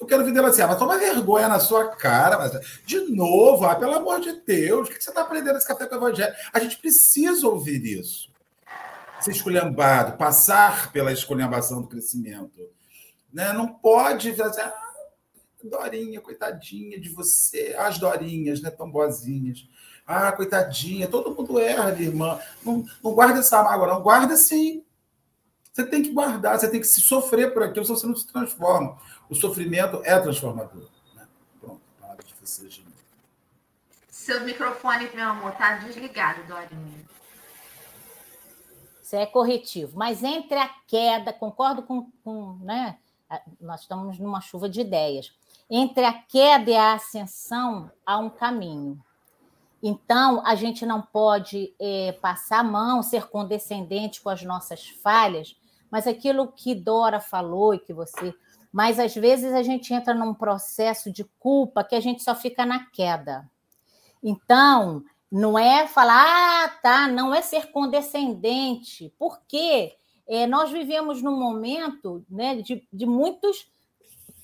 [SPEAKER 2] Eu quero ouvir dela assim, ah, mas toma vergonha na sua cara. Mas, de novo, ah, pelo amor de Deus, o que você está aprendendo esse café com o evangelho? A gente precisa ouvir isso ser esculhambado, passar pela esculhambação do crescimento. Né? Não pode fazer, ah, Dorinha, coitadinha de você, as Dorinhas, né, tão boazinhas. Ah, coitadinha, todo mundo erra, minha irmã. Não, não guarda essa mágoa, não. Guarda sim. Você tem que guardar, você tem que se sofrer por aquilo, senão você não se transforma. O sofrimento é transformador. Né? Pronto, palavra de você, gente.
[SPEAKER 1] Seu microfone, meu amor, tá desligado, Dorinha.
[SPEAKER 3] Isso é corretivo. Mas entre a queda, concordo com, com né? Nós estamos numa chuva de ideias. Entre a queda e a ascensão há um caminho. Então, a gente não pode é, passar a mão, ser condescendente com as nossas falhas, mas aquilo que Dora falou e que você. Mas às vezes a gente entra num processo de culpa que a gente só fica na queda. Então, não é falar, ah, tá, não é ser condescendente, porque é, nós vivemos num momento né, de, de muitos.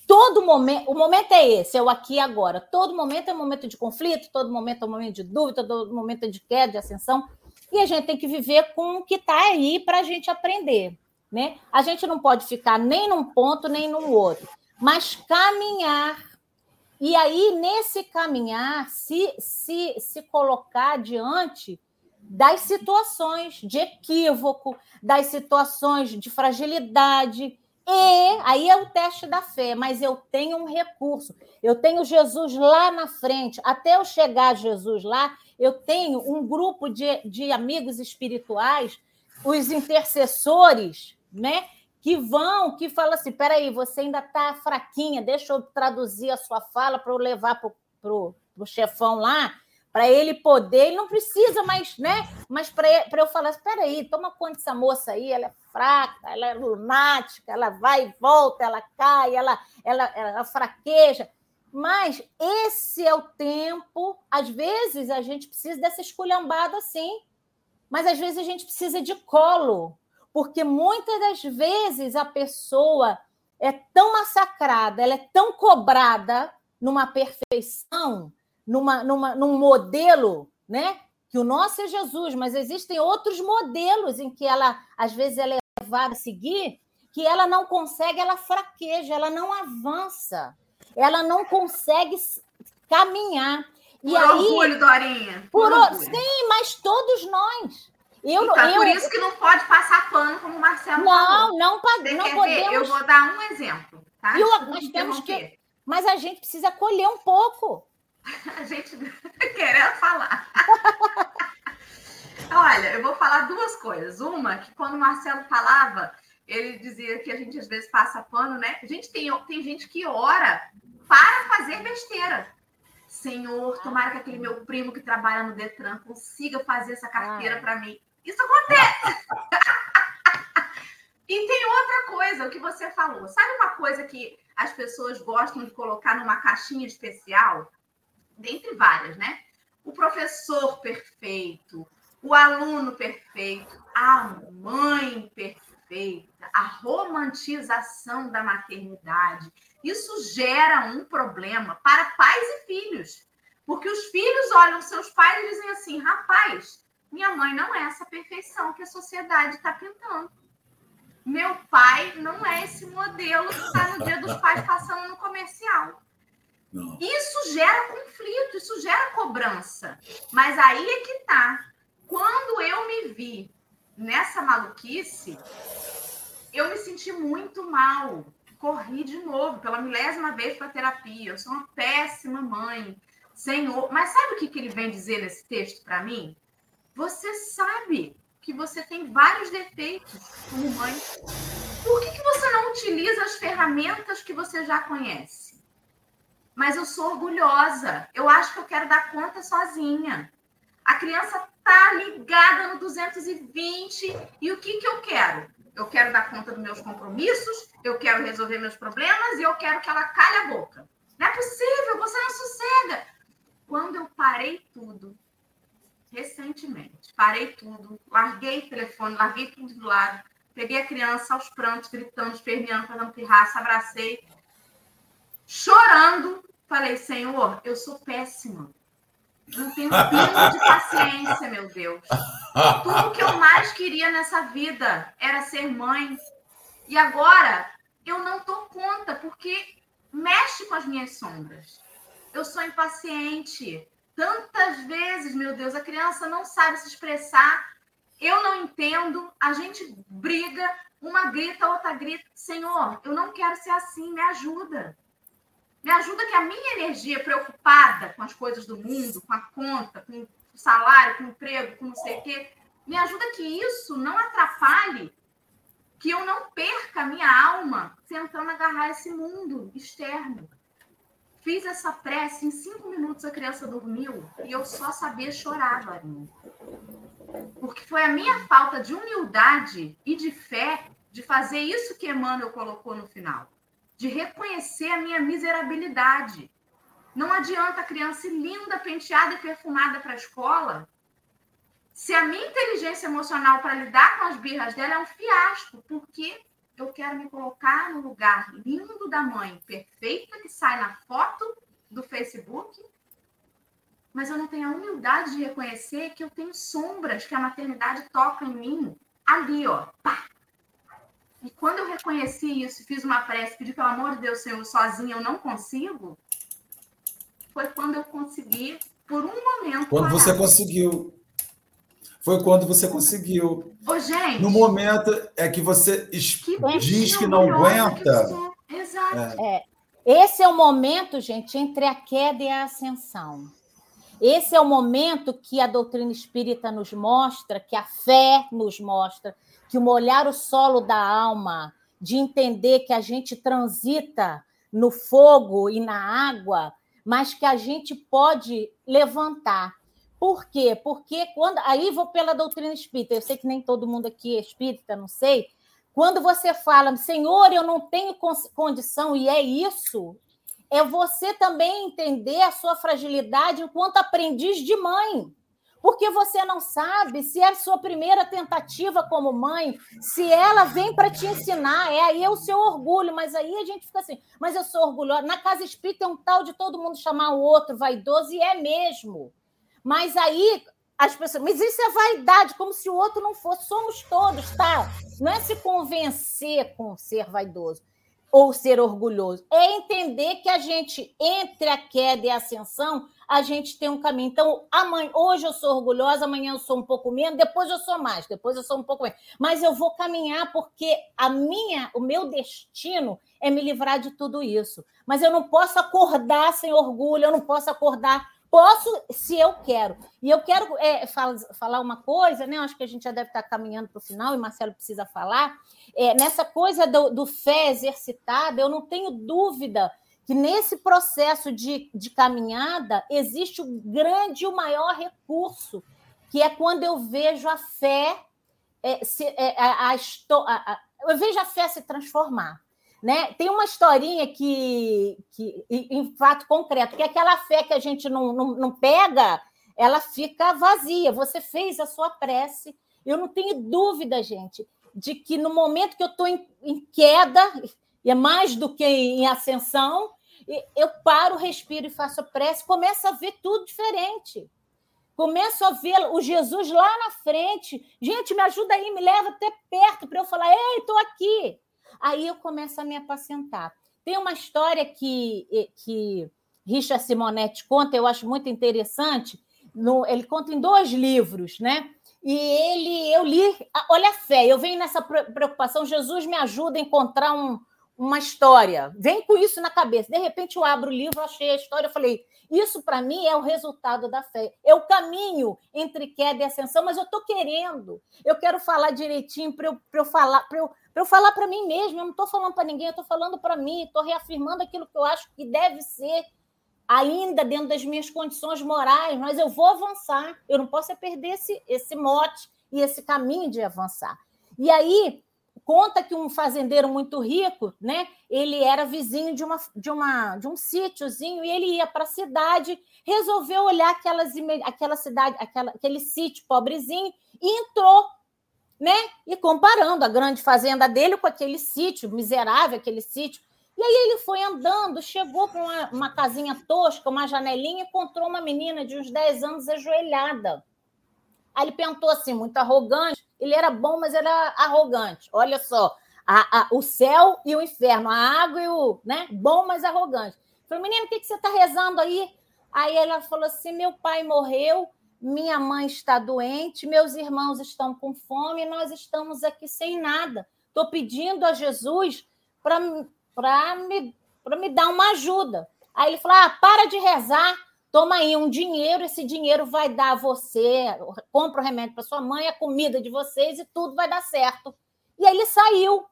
[SPEAKER 3] Todo momento, o momento é esse, é o aqui e agora. Todo momento é um momento de conflito, todo momento é um momento de dúvida, todo momento é de queda, de ascensão. E a gente tem que viver com o que está aí para a gente aprender. Né? A gente não pode ficar nem num ponto, nem no outro, mas caminhar e aí, nesse caminhar, se, se, se colocar diante das situações de equívoco, das situações de fragilidade. E aí é o teste da fé, mas eu tenho um recurso, eu tenho Jesus lá na frente. Até eu chegar a Jesus lá, eu tenho um grupo de, de amigos espirituais, os intercessores, né? que vão, que falam assim: peraí, você ainda está fraquinha, deixa eu traduzir a sua fala para eu levar para o chefão lá, para ele poder, ele não precisa mais, né? Mas para eu falar: espera aí, toma conta dessa moça aí, ela é fraca, ela é lunática, ela vai e volta, ela cai, ela, ela, ela fraqueja. Mas esse é o tempo, às vezes a gente precisa dessa esculhambada assim, mas às vezes a gente precisa de colo, porque muitas das vezes a pessoa é tão massacrada, ela é tão cobrada numa perfeição, numa, numa, num modelo, né? Que o nosso é Jesus, mas existem outros modelos em que ela, às vezes, ela é levada a seguir, que ela não consegue, ela fraqueja, ela não avança, ela não consegue caminhar.
[SPEAKER 1] E por aí, orgulho, Dorinha.
[SPEAKER 3] Por, por orgulho. Sim, mas todos nós.
[SPEAKER 1] Eu, então, eu, por isso que não pode passar pano, como o Marcelo
[SPEAKER 3] não, falou. Não, Você não podemos. Ver?
[SPEAKER 1] Eu vou dar um exemplo. Tá?
[SPEAKER 3] Eu, nós temos que. Mas a gente precisa colher um pouco.
[SPEAKER 1] a gente querendo falar. Olha, eu vou falar duas coisas. Uma, que quando o Marcelo falava, ele dizia que a gente às vezes passa pano, né? A gente tem, tem gente que ora para fazer besteira. Senhor, tomara que aquele meu primo que trabalha no Detran consiga fazer essa carteira ah. para mim. Isso acontece. e tem outra coisa, o que você falou. Sabe uma coisa que as pessoas gostam de colocar numa caixinha especial? Dentre várias, né? O professor perfeito, o aluno perfeito, a mãe perfeita, a romantização da maternidade. Isso gera um problema para pais e filhos. Porque os filhos olham seus pais e dizem assim: rapaz, minha mãe não é essa perfeição que a sociedade está pintando. Meu pai não é esse modelo que está no dia dos pais passando no comercial. Isso gera conflito, isso gera cobrança. Mas aí é que tá. Quando eu me vi nessa maluquice, eu me senti muito mal. Corri de novo, pela milésima vez para terapia. Eu sou uma péssima mãe. Senhor. Mas sabe o que, que ele vem dizer nesse texto para mim? Você sabe que você tem vários defeitos como mãe. Por que, que você não utiliza as ferramentas que você já conhece? Mas eu sou orgulhosa. Eu acho que eu quero dar conta sozinha. A criança tá ligada no 220 e o que, que eu quero? Eu quero dar conta dos meus compromissos, eu quero resolver meus problemas e eu quero que ela calhe a boca. Não é possível, você não sossega. Quando eu parei tudo recentemente. Parei tudo, larguei o telefone, larguei tudo do lado, peguei a criança aos prantos, gritando, esperneando, fazendo pirraça, abracei, chorando. Falei, Senhor, eu sou péssima. Não tenho pingo de paciência, meu Deus. Tudo que eu mais queria nessa vida era ser mãe. E agora eu não dou conta, porque mexe com as minhas sombras. Eu sou impaciente. Tantas vezes, meu Deus, a criança não sabe se expressar, eu não entendo, a gente briga, uma grita, outra grita. Senhor, eu não quero ser assim, me ajuda. Me ajuda que a minha energia preocupada com as coisas do mundo, com a conta, com o salário, com o emprego, com não sei o quê, me ajuda que isso não atrapalhe, que eu não perca a minha alma tentando agarrar esse mundo externo. Fiz essa prece, em cinco minutos a criança dormiu e eu só sabia chorar, Varinha. Porque foi a minha falta de humildade e de fé de fazer isso que Emmanuel colocou no final. De reconhecer a minha miserabilidade. Não adianta a criança linda, penteada e perfumada para a escola se a minha inteligência emocional para lidar com as birras dela é um fiasco, porque eu quero me colocar no lugar lindo da mãe, perfeita, que sai na foto do Facebook, mas eu não tenho a humildade de reconhecer que eu tenho sombras que a maternidade toca em mim, ali, ó, pá. E quando eu reconheci isso, fiz uma prece, pedi pelo amor de Deus, Senhor, sozinha eu não consigo, foi quando eu consegui, por um momento.
[SPEAKER 2] Quando parar. você conseguiu foi quando você conseguiu.
[SPEAKER 1] Ô, gente.
[SPEAKER 2] No momento é que você que diz que não aguenta.
[SPEAKER 1] Que Exato.
[SPEAKER 3] É. é. Esse é o momento, gente, entre a queda e a ascensão. Esse é o momento que a doutrina espírita nos mostra, que a fé nos mostra, que o molhar o solo da alma, de entender que a gente transita no fogo e na água, mas que a gente pode levantar. Por quê? Porque quando. Aí vou pela doutrina espírita, eu sei que nem todo mundo aqui é espírita, não sei. Quando você fala, Senhor, eu não tenho condição, e é isso, é você também entender a sua fragilidade enquanto aprendiz de mãe. Porque você não sabe se é a sua primeira tentativa como mãe, se ela vem para te ensinar, é aí é o seu orgulho, mas aí a gente fica assim, mas eu sou orgulhosa. Na casa espírita é um tal de todo mundo chamar o outro vaidoso, e é mesmo. Mas aí as pessoas, mas isso é vaidade, como se o outro não fosse. Somos todos, tá? Não é se convencer com ser vaidoso ou ser orgulhoso. É entender que a gente, entre a queda e a ascensão, a gente tem um caminho. Então, amanhã, hoje eu sou orgulhosa, amanhã eu sou um pouco menos, depois eu sou mais, depois eu sou um pouco menos. Mas eu vou caminhar porque a minha, o meu destino é me livrar de tudo isso. Mas eu não posso acordar sem orgulho, eu não posso acordar Posso, se eu quero. E eu quero é, falar uma coisa, né? Acho que a gente já deve estar caminhando para o final, e Marcelo precisa falar. É, nessa coisa do, do fé exercitada, eu não tenho dúvida que nesse processo de, de caminhada existe o grande e o maior recurso, que é quando eu vejo a fé, é, se, é, a, a, a, eu vejo a fé se transformar. Né? Tem uma historinha que, que, em fato concreto, que é aquela fé que a gente não, não, não pega, ela fica vazia. Você fez a sua prece. Eu não tenho dúvida, gente, de que no momento que eu estou em, em, queda, e é mais do que em ascensão, eu paro, respiro e faço a prece, começo a ver tudo diferente. Começo a ver o Jesus lá na frente. Gente, me ajuda aí, me leva até perto para eu falar: ei, estou aqui. Aí eu começo a me apacentar. Tem uma história que, que Richard Simonetti conta, eu acho muito interessante. No, ele conta em dois livros, né? E ele, eu li, olha a fé, eu venho nessa preocupação, Jesus me ajuda a encontrar um, uma história. Vem com isso na cabeça. De repente eu abro o livro, achei a história, eu falei, isso para mim é o resultado da fé. É o caminho entre queda e ascensão, mas eu estou querendo. Eu quero falar direitinho para eu, eu falar, para eu, para eu falar para mim mesmo, eu não estou falando para ninguém, eu estou falando para mim, estou reafirmando aquilo que eu acho que deve ser, ainda dentro das minhas condições morais, mas eu vou avançar, eu não posso é perder esse, esse mote e esse caminho de avançar. E aí, conta que um fazendeiro muito rico, né? Ele era vizinho de uma de uma de um sítiozinho e ele ia para a cidade, resolveu olhar aquelas aquela cidade, aquela, aquele sítio pobrezinho e entrou né? E comparando a grande fazenda dele com aquele sítio miserável, aquele sítio. E aí ele foi andando, chegou para uma, uma casinha tosca, uma janelinha, encontrou uma menina de uns 10 anos ajoelhada. Aí ele pensou assim, muito arrogante. Ele era bom, mas era arrogante. Olha só, a, a, o céu e o inferno, a água e o. Né? Bom, mas arrogante. Falei, menina, o que, que você está rezando aí? Aí ela falou assim: meu pai morreu minha mãe está doente, meus irmãos estão com fome, nós estamos aqui sem nada. Estou pedindo a Jesus para me, me dar uma ajuda. Aí ele falou: ah, para de rezar, toma aí um dinheiro, esse dinheiro vai dar a você, compra o remédio para sua mãe, a comida de vocês e tudo vai dar certo. E aí ele saiu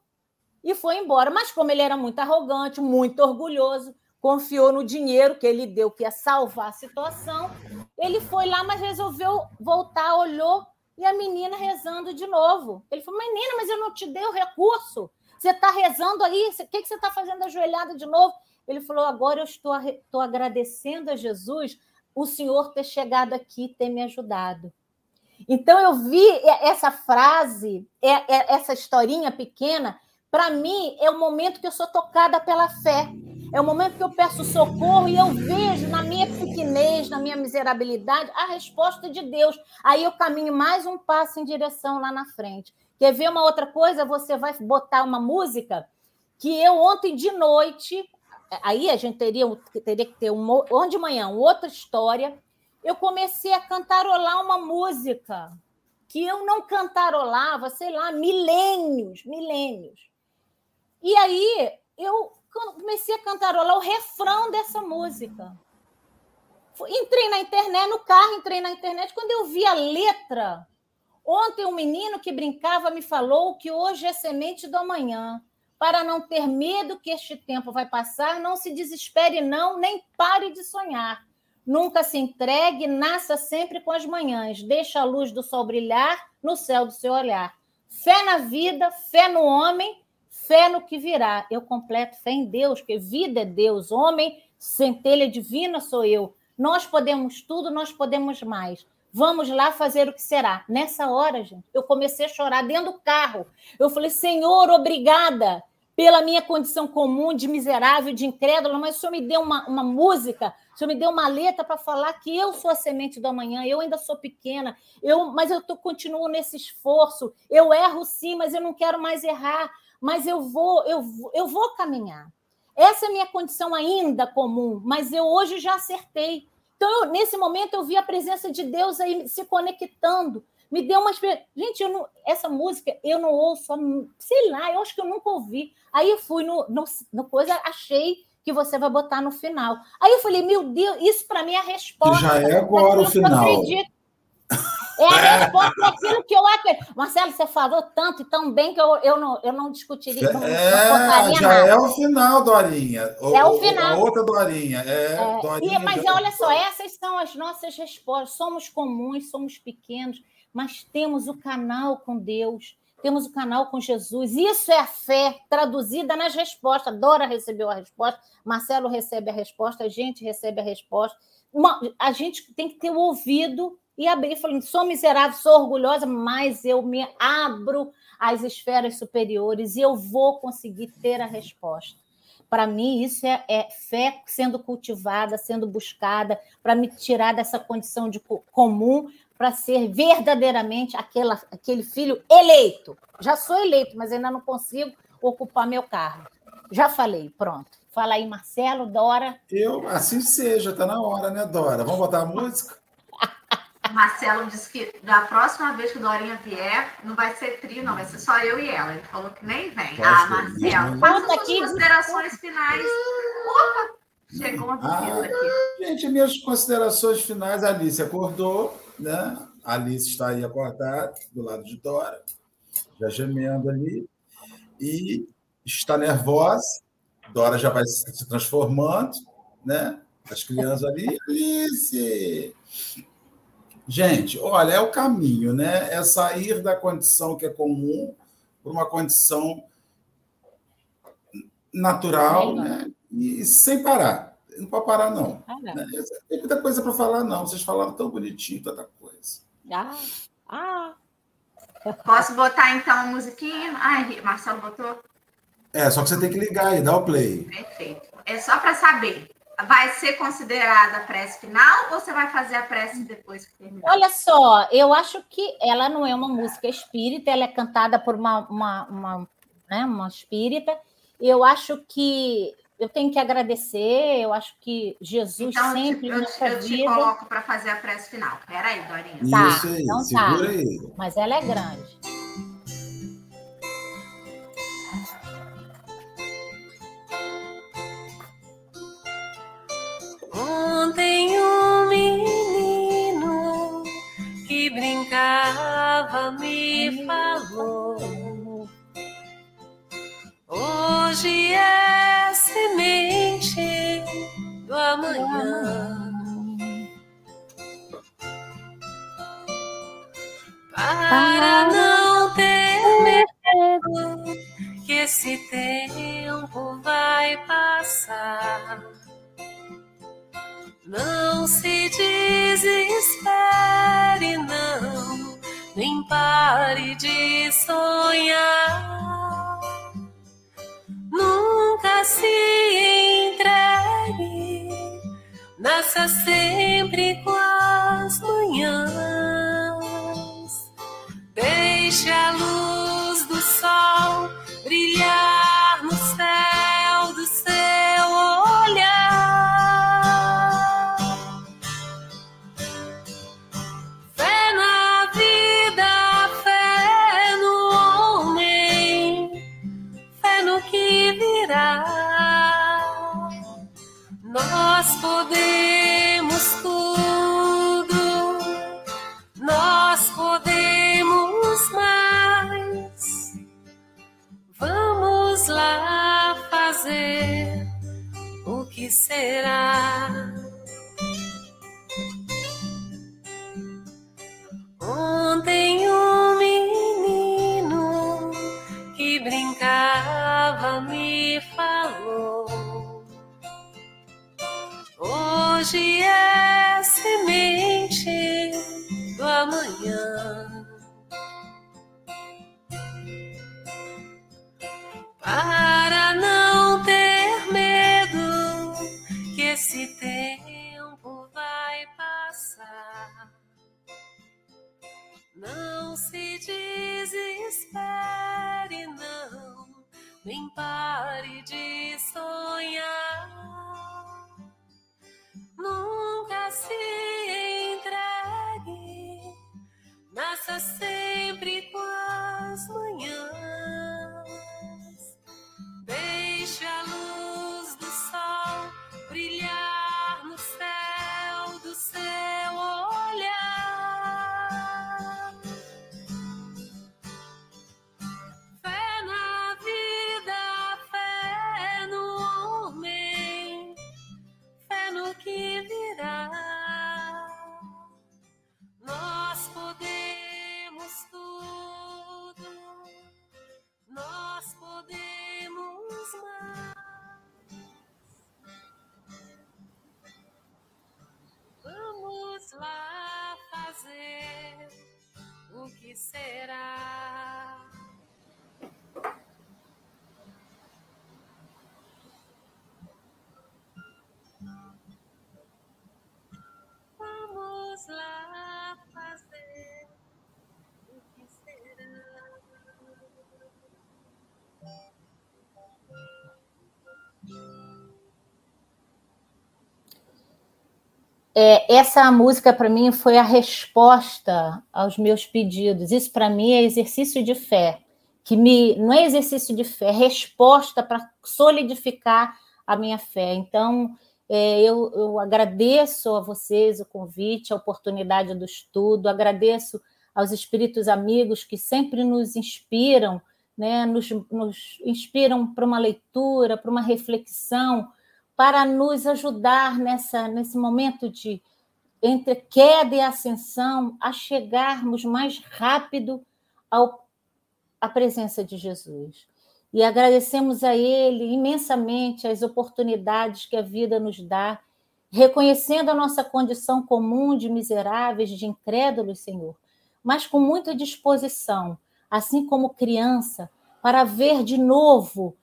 [SPEAKER 3] e foi embora. Mas como ele era muito arrogante, muito orgulhoso, confiou no dinheiro que ele deu, que ia salvar a situação. Ele foi lá, mas resolveu voltar, olhou e a menina rezando de novo. Ele falou: Menina, mas eu não te dei o recurso. Você está rezando aí? O que, que você está fazendo ajoelhada de novo? Ele falou: Agora eu estou, estou agradecendo a Jesus o Senhor ter chegado aqui, ter me ajudado. Então eu vi essa frase, essa historinha pequena, para mim é o momento que eu sou tocada pela fé. É o momento que eu peço socorro e eu vejo na minha pequenez, na minha miserabilidade, a resposta de Deus. Aí eu caminho mais um passo em direção lá na frente. Quer ver uma outra coisa? Você vai botar uma música que eu ontem de noite, aí a gente teria, teria que ter um, ontem de manhã, uma outra história. Eu comecei a cantarolar uma música que eu não cantarolava, sei lá, milênios, milênios. E aí eu comecei a cantarolar o refrão dessa música. Entrei na internet, no carro, entrei na internet. Quando eu vi a letra, ontem um menino que brincava me falou que hoje é semente do amanhã. Para não ter medo que este tempo vai passar, não se desespere, não, nem pare de sonhar. Nunca se entregue, nasça sempre com as manhãs. Deixa a luz do sol brilhar no céu do seu olhar. Fé na vida, fé no homem Fé no que virá. Eu completo fé em Deus, porque vida é Deus, homem, centelha divina sou eu. Nós podemos tudo, nós podemos mais. Vamos lá fazer o que será. Nessa hora, gente, eu comecei a chorar dentro do carro. Eu falei, Senhor, obrigada. pela minha condição comum de miserável, de incrédula, mas o Senhor me deu uma, uma música, o Senhor me deu uma letra para falar que eu sou a semente do amanhã, eu ainda sou pequena, eu, mas eu tô, continuo nesse esforço, eu erro sim, mas eu não quero mais errar, mas eu vou, eu, eu vou caminhar. Essa é a minha condição ainda comum, mas eu hoje já acertei. Então, eu, nesse momento, eu vi a presença de Deus aí se conectando me deu uma experiência. Gente, eu não, essa música eu não ouço, sei lá, eu acho que eu nunca ouvi. Aí eu fui no, no, no coisa, achei que você vai botar no final. Aí eu falei, meu Deus, isso para mim é a resposta.
[SPEAKER 2] Já é agora o final. Acredito.
[SPEAKER 3] É a resposta daquilo que eu acredito. Marcelo, você falou tanto e tão bem que eu, eu, não, eu não discutiria. Não,
[SPEAKER 2] é, não já nada. é o final, Dorinha.
[SPEAKER 3] É o final.
[SPEAKER 2] Outra Dorinha. É,
[SPEAKER 3] é
[SPEAKER 2] Dorinha
[SPEAKER 3] e, mas já... olha só, essas são as nossas respostas. Somos comuns, somos pequenos mas temos o canal com Deus, temos o canal com Jesus. Isso é a fé traduzida nas respostas. Dora recebeu a resposta, Marcelo recebe a resposta, a gente recebe a resposta. Uma, a gente tem que ter o ouvido e abrir, falando: sou miserável, sou orgulhosa, mas eu me abro às esferas superiores e eu vou conseguir ter a resposta. Para mim, isso é, é, fé sendo cultivada, sendo buscada, para me tirar dessa condição de comum, para ser verdadeiramente aquela, aquele filho eleito. Já sou eleito, mas ainda não consigo ocupar meu cargo. Já falei, pronto. Fala aí, Marcelo, Dora.
[SPEAKER 2] Eu, assim seja, está na hora, né, Dora? Vamos botar a música?
[SPEAKER 1] Marcelo disse que da próxima vez que Dorinha vier, não vai ser trio, não, vai ser só eu e ela. Ele falou que nem vem. ah, Marcelo, faça as considerações finais. Opa! Chegou uma visita ah, aqui.
[SPEAKER 2] Gente, minhas considerações finais, a Alice acordou, né? A Alice está aí acordada, do lado de Dora, já gemendo ali, e está nervosa. Dora já vai se transformando, né? As crianças ali, Alice! Gente, olha, é o caminho, né? É sair da condição que é comum para uma condição natural, né? E sem parar. Não pode parar, não. Ah, não. Né? Tem muita coisa para falar, não. Vocês falaram tão bonitinho, tanta coisa.
[SPEAKER 3] Ah, ah.
[SPEAKER 1] Posso botar então a musiquinha? Ai, Marcelo botou?
[SPEAKER 2] É, só que você tem que ligar e dar o play.
[SPEAKER 1] Perfeito. É só para saber. Vai ser considerada a prece final ou você vai fazer a prece depois que terminar?
[SPEAKER 3] Olha só, eu acho que ela não é uma música espírita, ela é cantada por uma, uma, uma, né, uma espírita. Eu acho que eu tenho que agradecer, eu acho que Jesus então, sempre
[SPEAKER 1] eu,
[SPEAKER 3] nessa
[SPEAKER 1] eu
[SPEAKER 3] vida...
[SPEAKER 1] Eu te coloco para fazer a prece final. Espera aí, Dorinha.
[SPEAKER 3] Tá,
[SPEAKER 2] Isso aí,
[SPEAKER 3] então tá.
[SPEAKER 2] aí.
[SPEAKER 3] Mas ela é grande.
[SPEAKER 4] Brincava me falou Hoje é semente do amanhã. Para não ter medo que esse tempo vai pare de sonhar. Nunca se entregue, nasça sempre com as manhãs,
[SPEAKER 3] É, essa música para mim foi a resposta aos meus pedidos. Isso para mim é exercício de fé, que me não é exercício de fé, é resposta para solidificar a minha fé. Então é, eu, eu agradeço a vocês o convite, a oportunidade do estudo, agradeço aos espíritos amigos que sempre nos inspiram, né, nos, nos inspiram para uma leitura, para uma reflexão, para nos ajudar nessa, nesse momento de entre queda e ascensão a chegarmos mais rápido ao, à presença de Jesus. E agradecemos a Ele imensamente as oportunidades que a vida nos dá, reconhecendo a nossa condição comum de miseráveis, de incrédulos, Senhor, mas com muita disposição, assim como criança, para ver de novo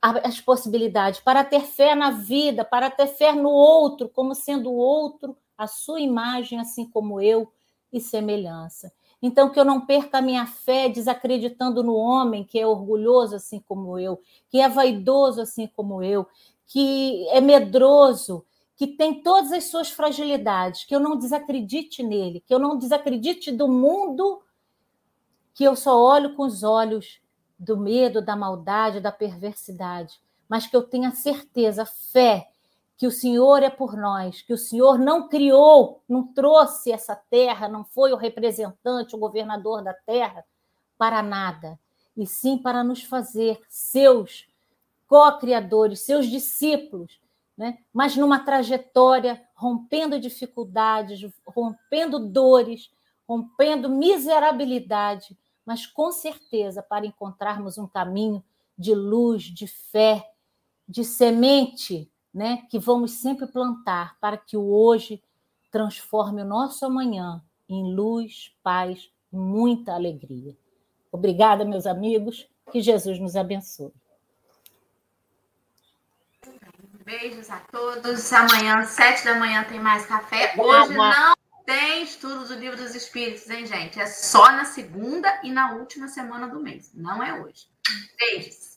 [SPEAKER 3] as possibilidades, para ter fé na vida, para ter fé no outro, como sendo o outro a sua imagem, assim como eu, e semelhança. Então, que eu não perca a minha fé desacreditando no homem que é orgulhoso, assim como eu, que é vaidoso, assim como eu, que é medroso, que tem todas as suas fragilidades, que eu não desacredite nele, que eu não desacredite do mundo, que eu só olho com os olhos do medo, da maldade, da perversidade, mas que eu tenha certeza, fé, que o Senhor é por nós, que o Senhor não criou, não trouxe essa terra, não foi o representante, o governador da terra para nada, e sim para nos fazer seus co-criadores, seus discípulos, né? mas numa trajetória rompendo dificuldades, rompendo dores, rompendo miserabilidade, mas com certeza para encontrarmos um caminho de luz, de fé, de semente, né, que vamos sempre plantar para que o hoje transforme o nosso amanhã em luz, paz e muita alegria. Obrigada, meus amigos, que Jesus nos abençoe.
[SPEAKER 1] Beijos a todos. Amanhã, sete da manhã, tem mais café. Hoje não tem estudo do Livro dos Espíritos, hein, gente? É só na segunda e na última semana do mês. Não é hoje. Beijos.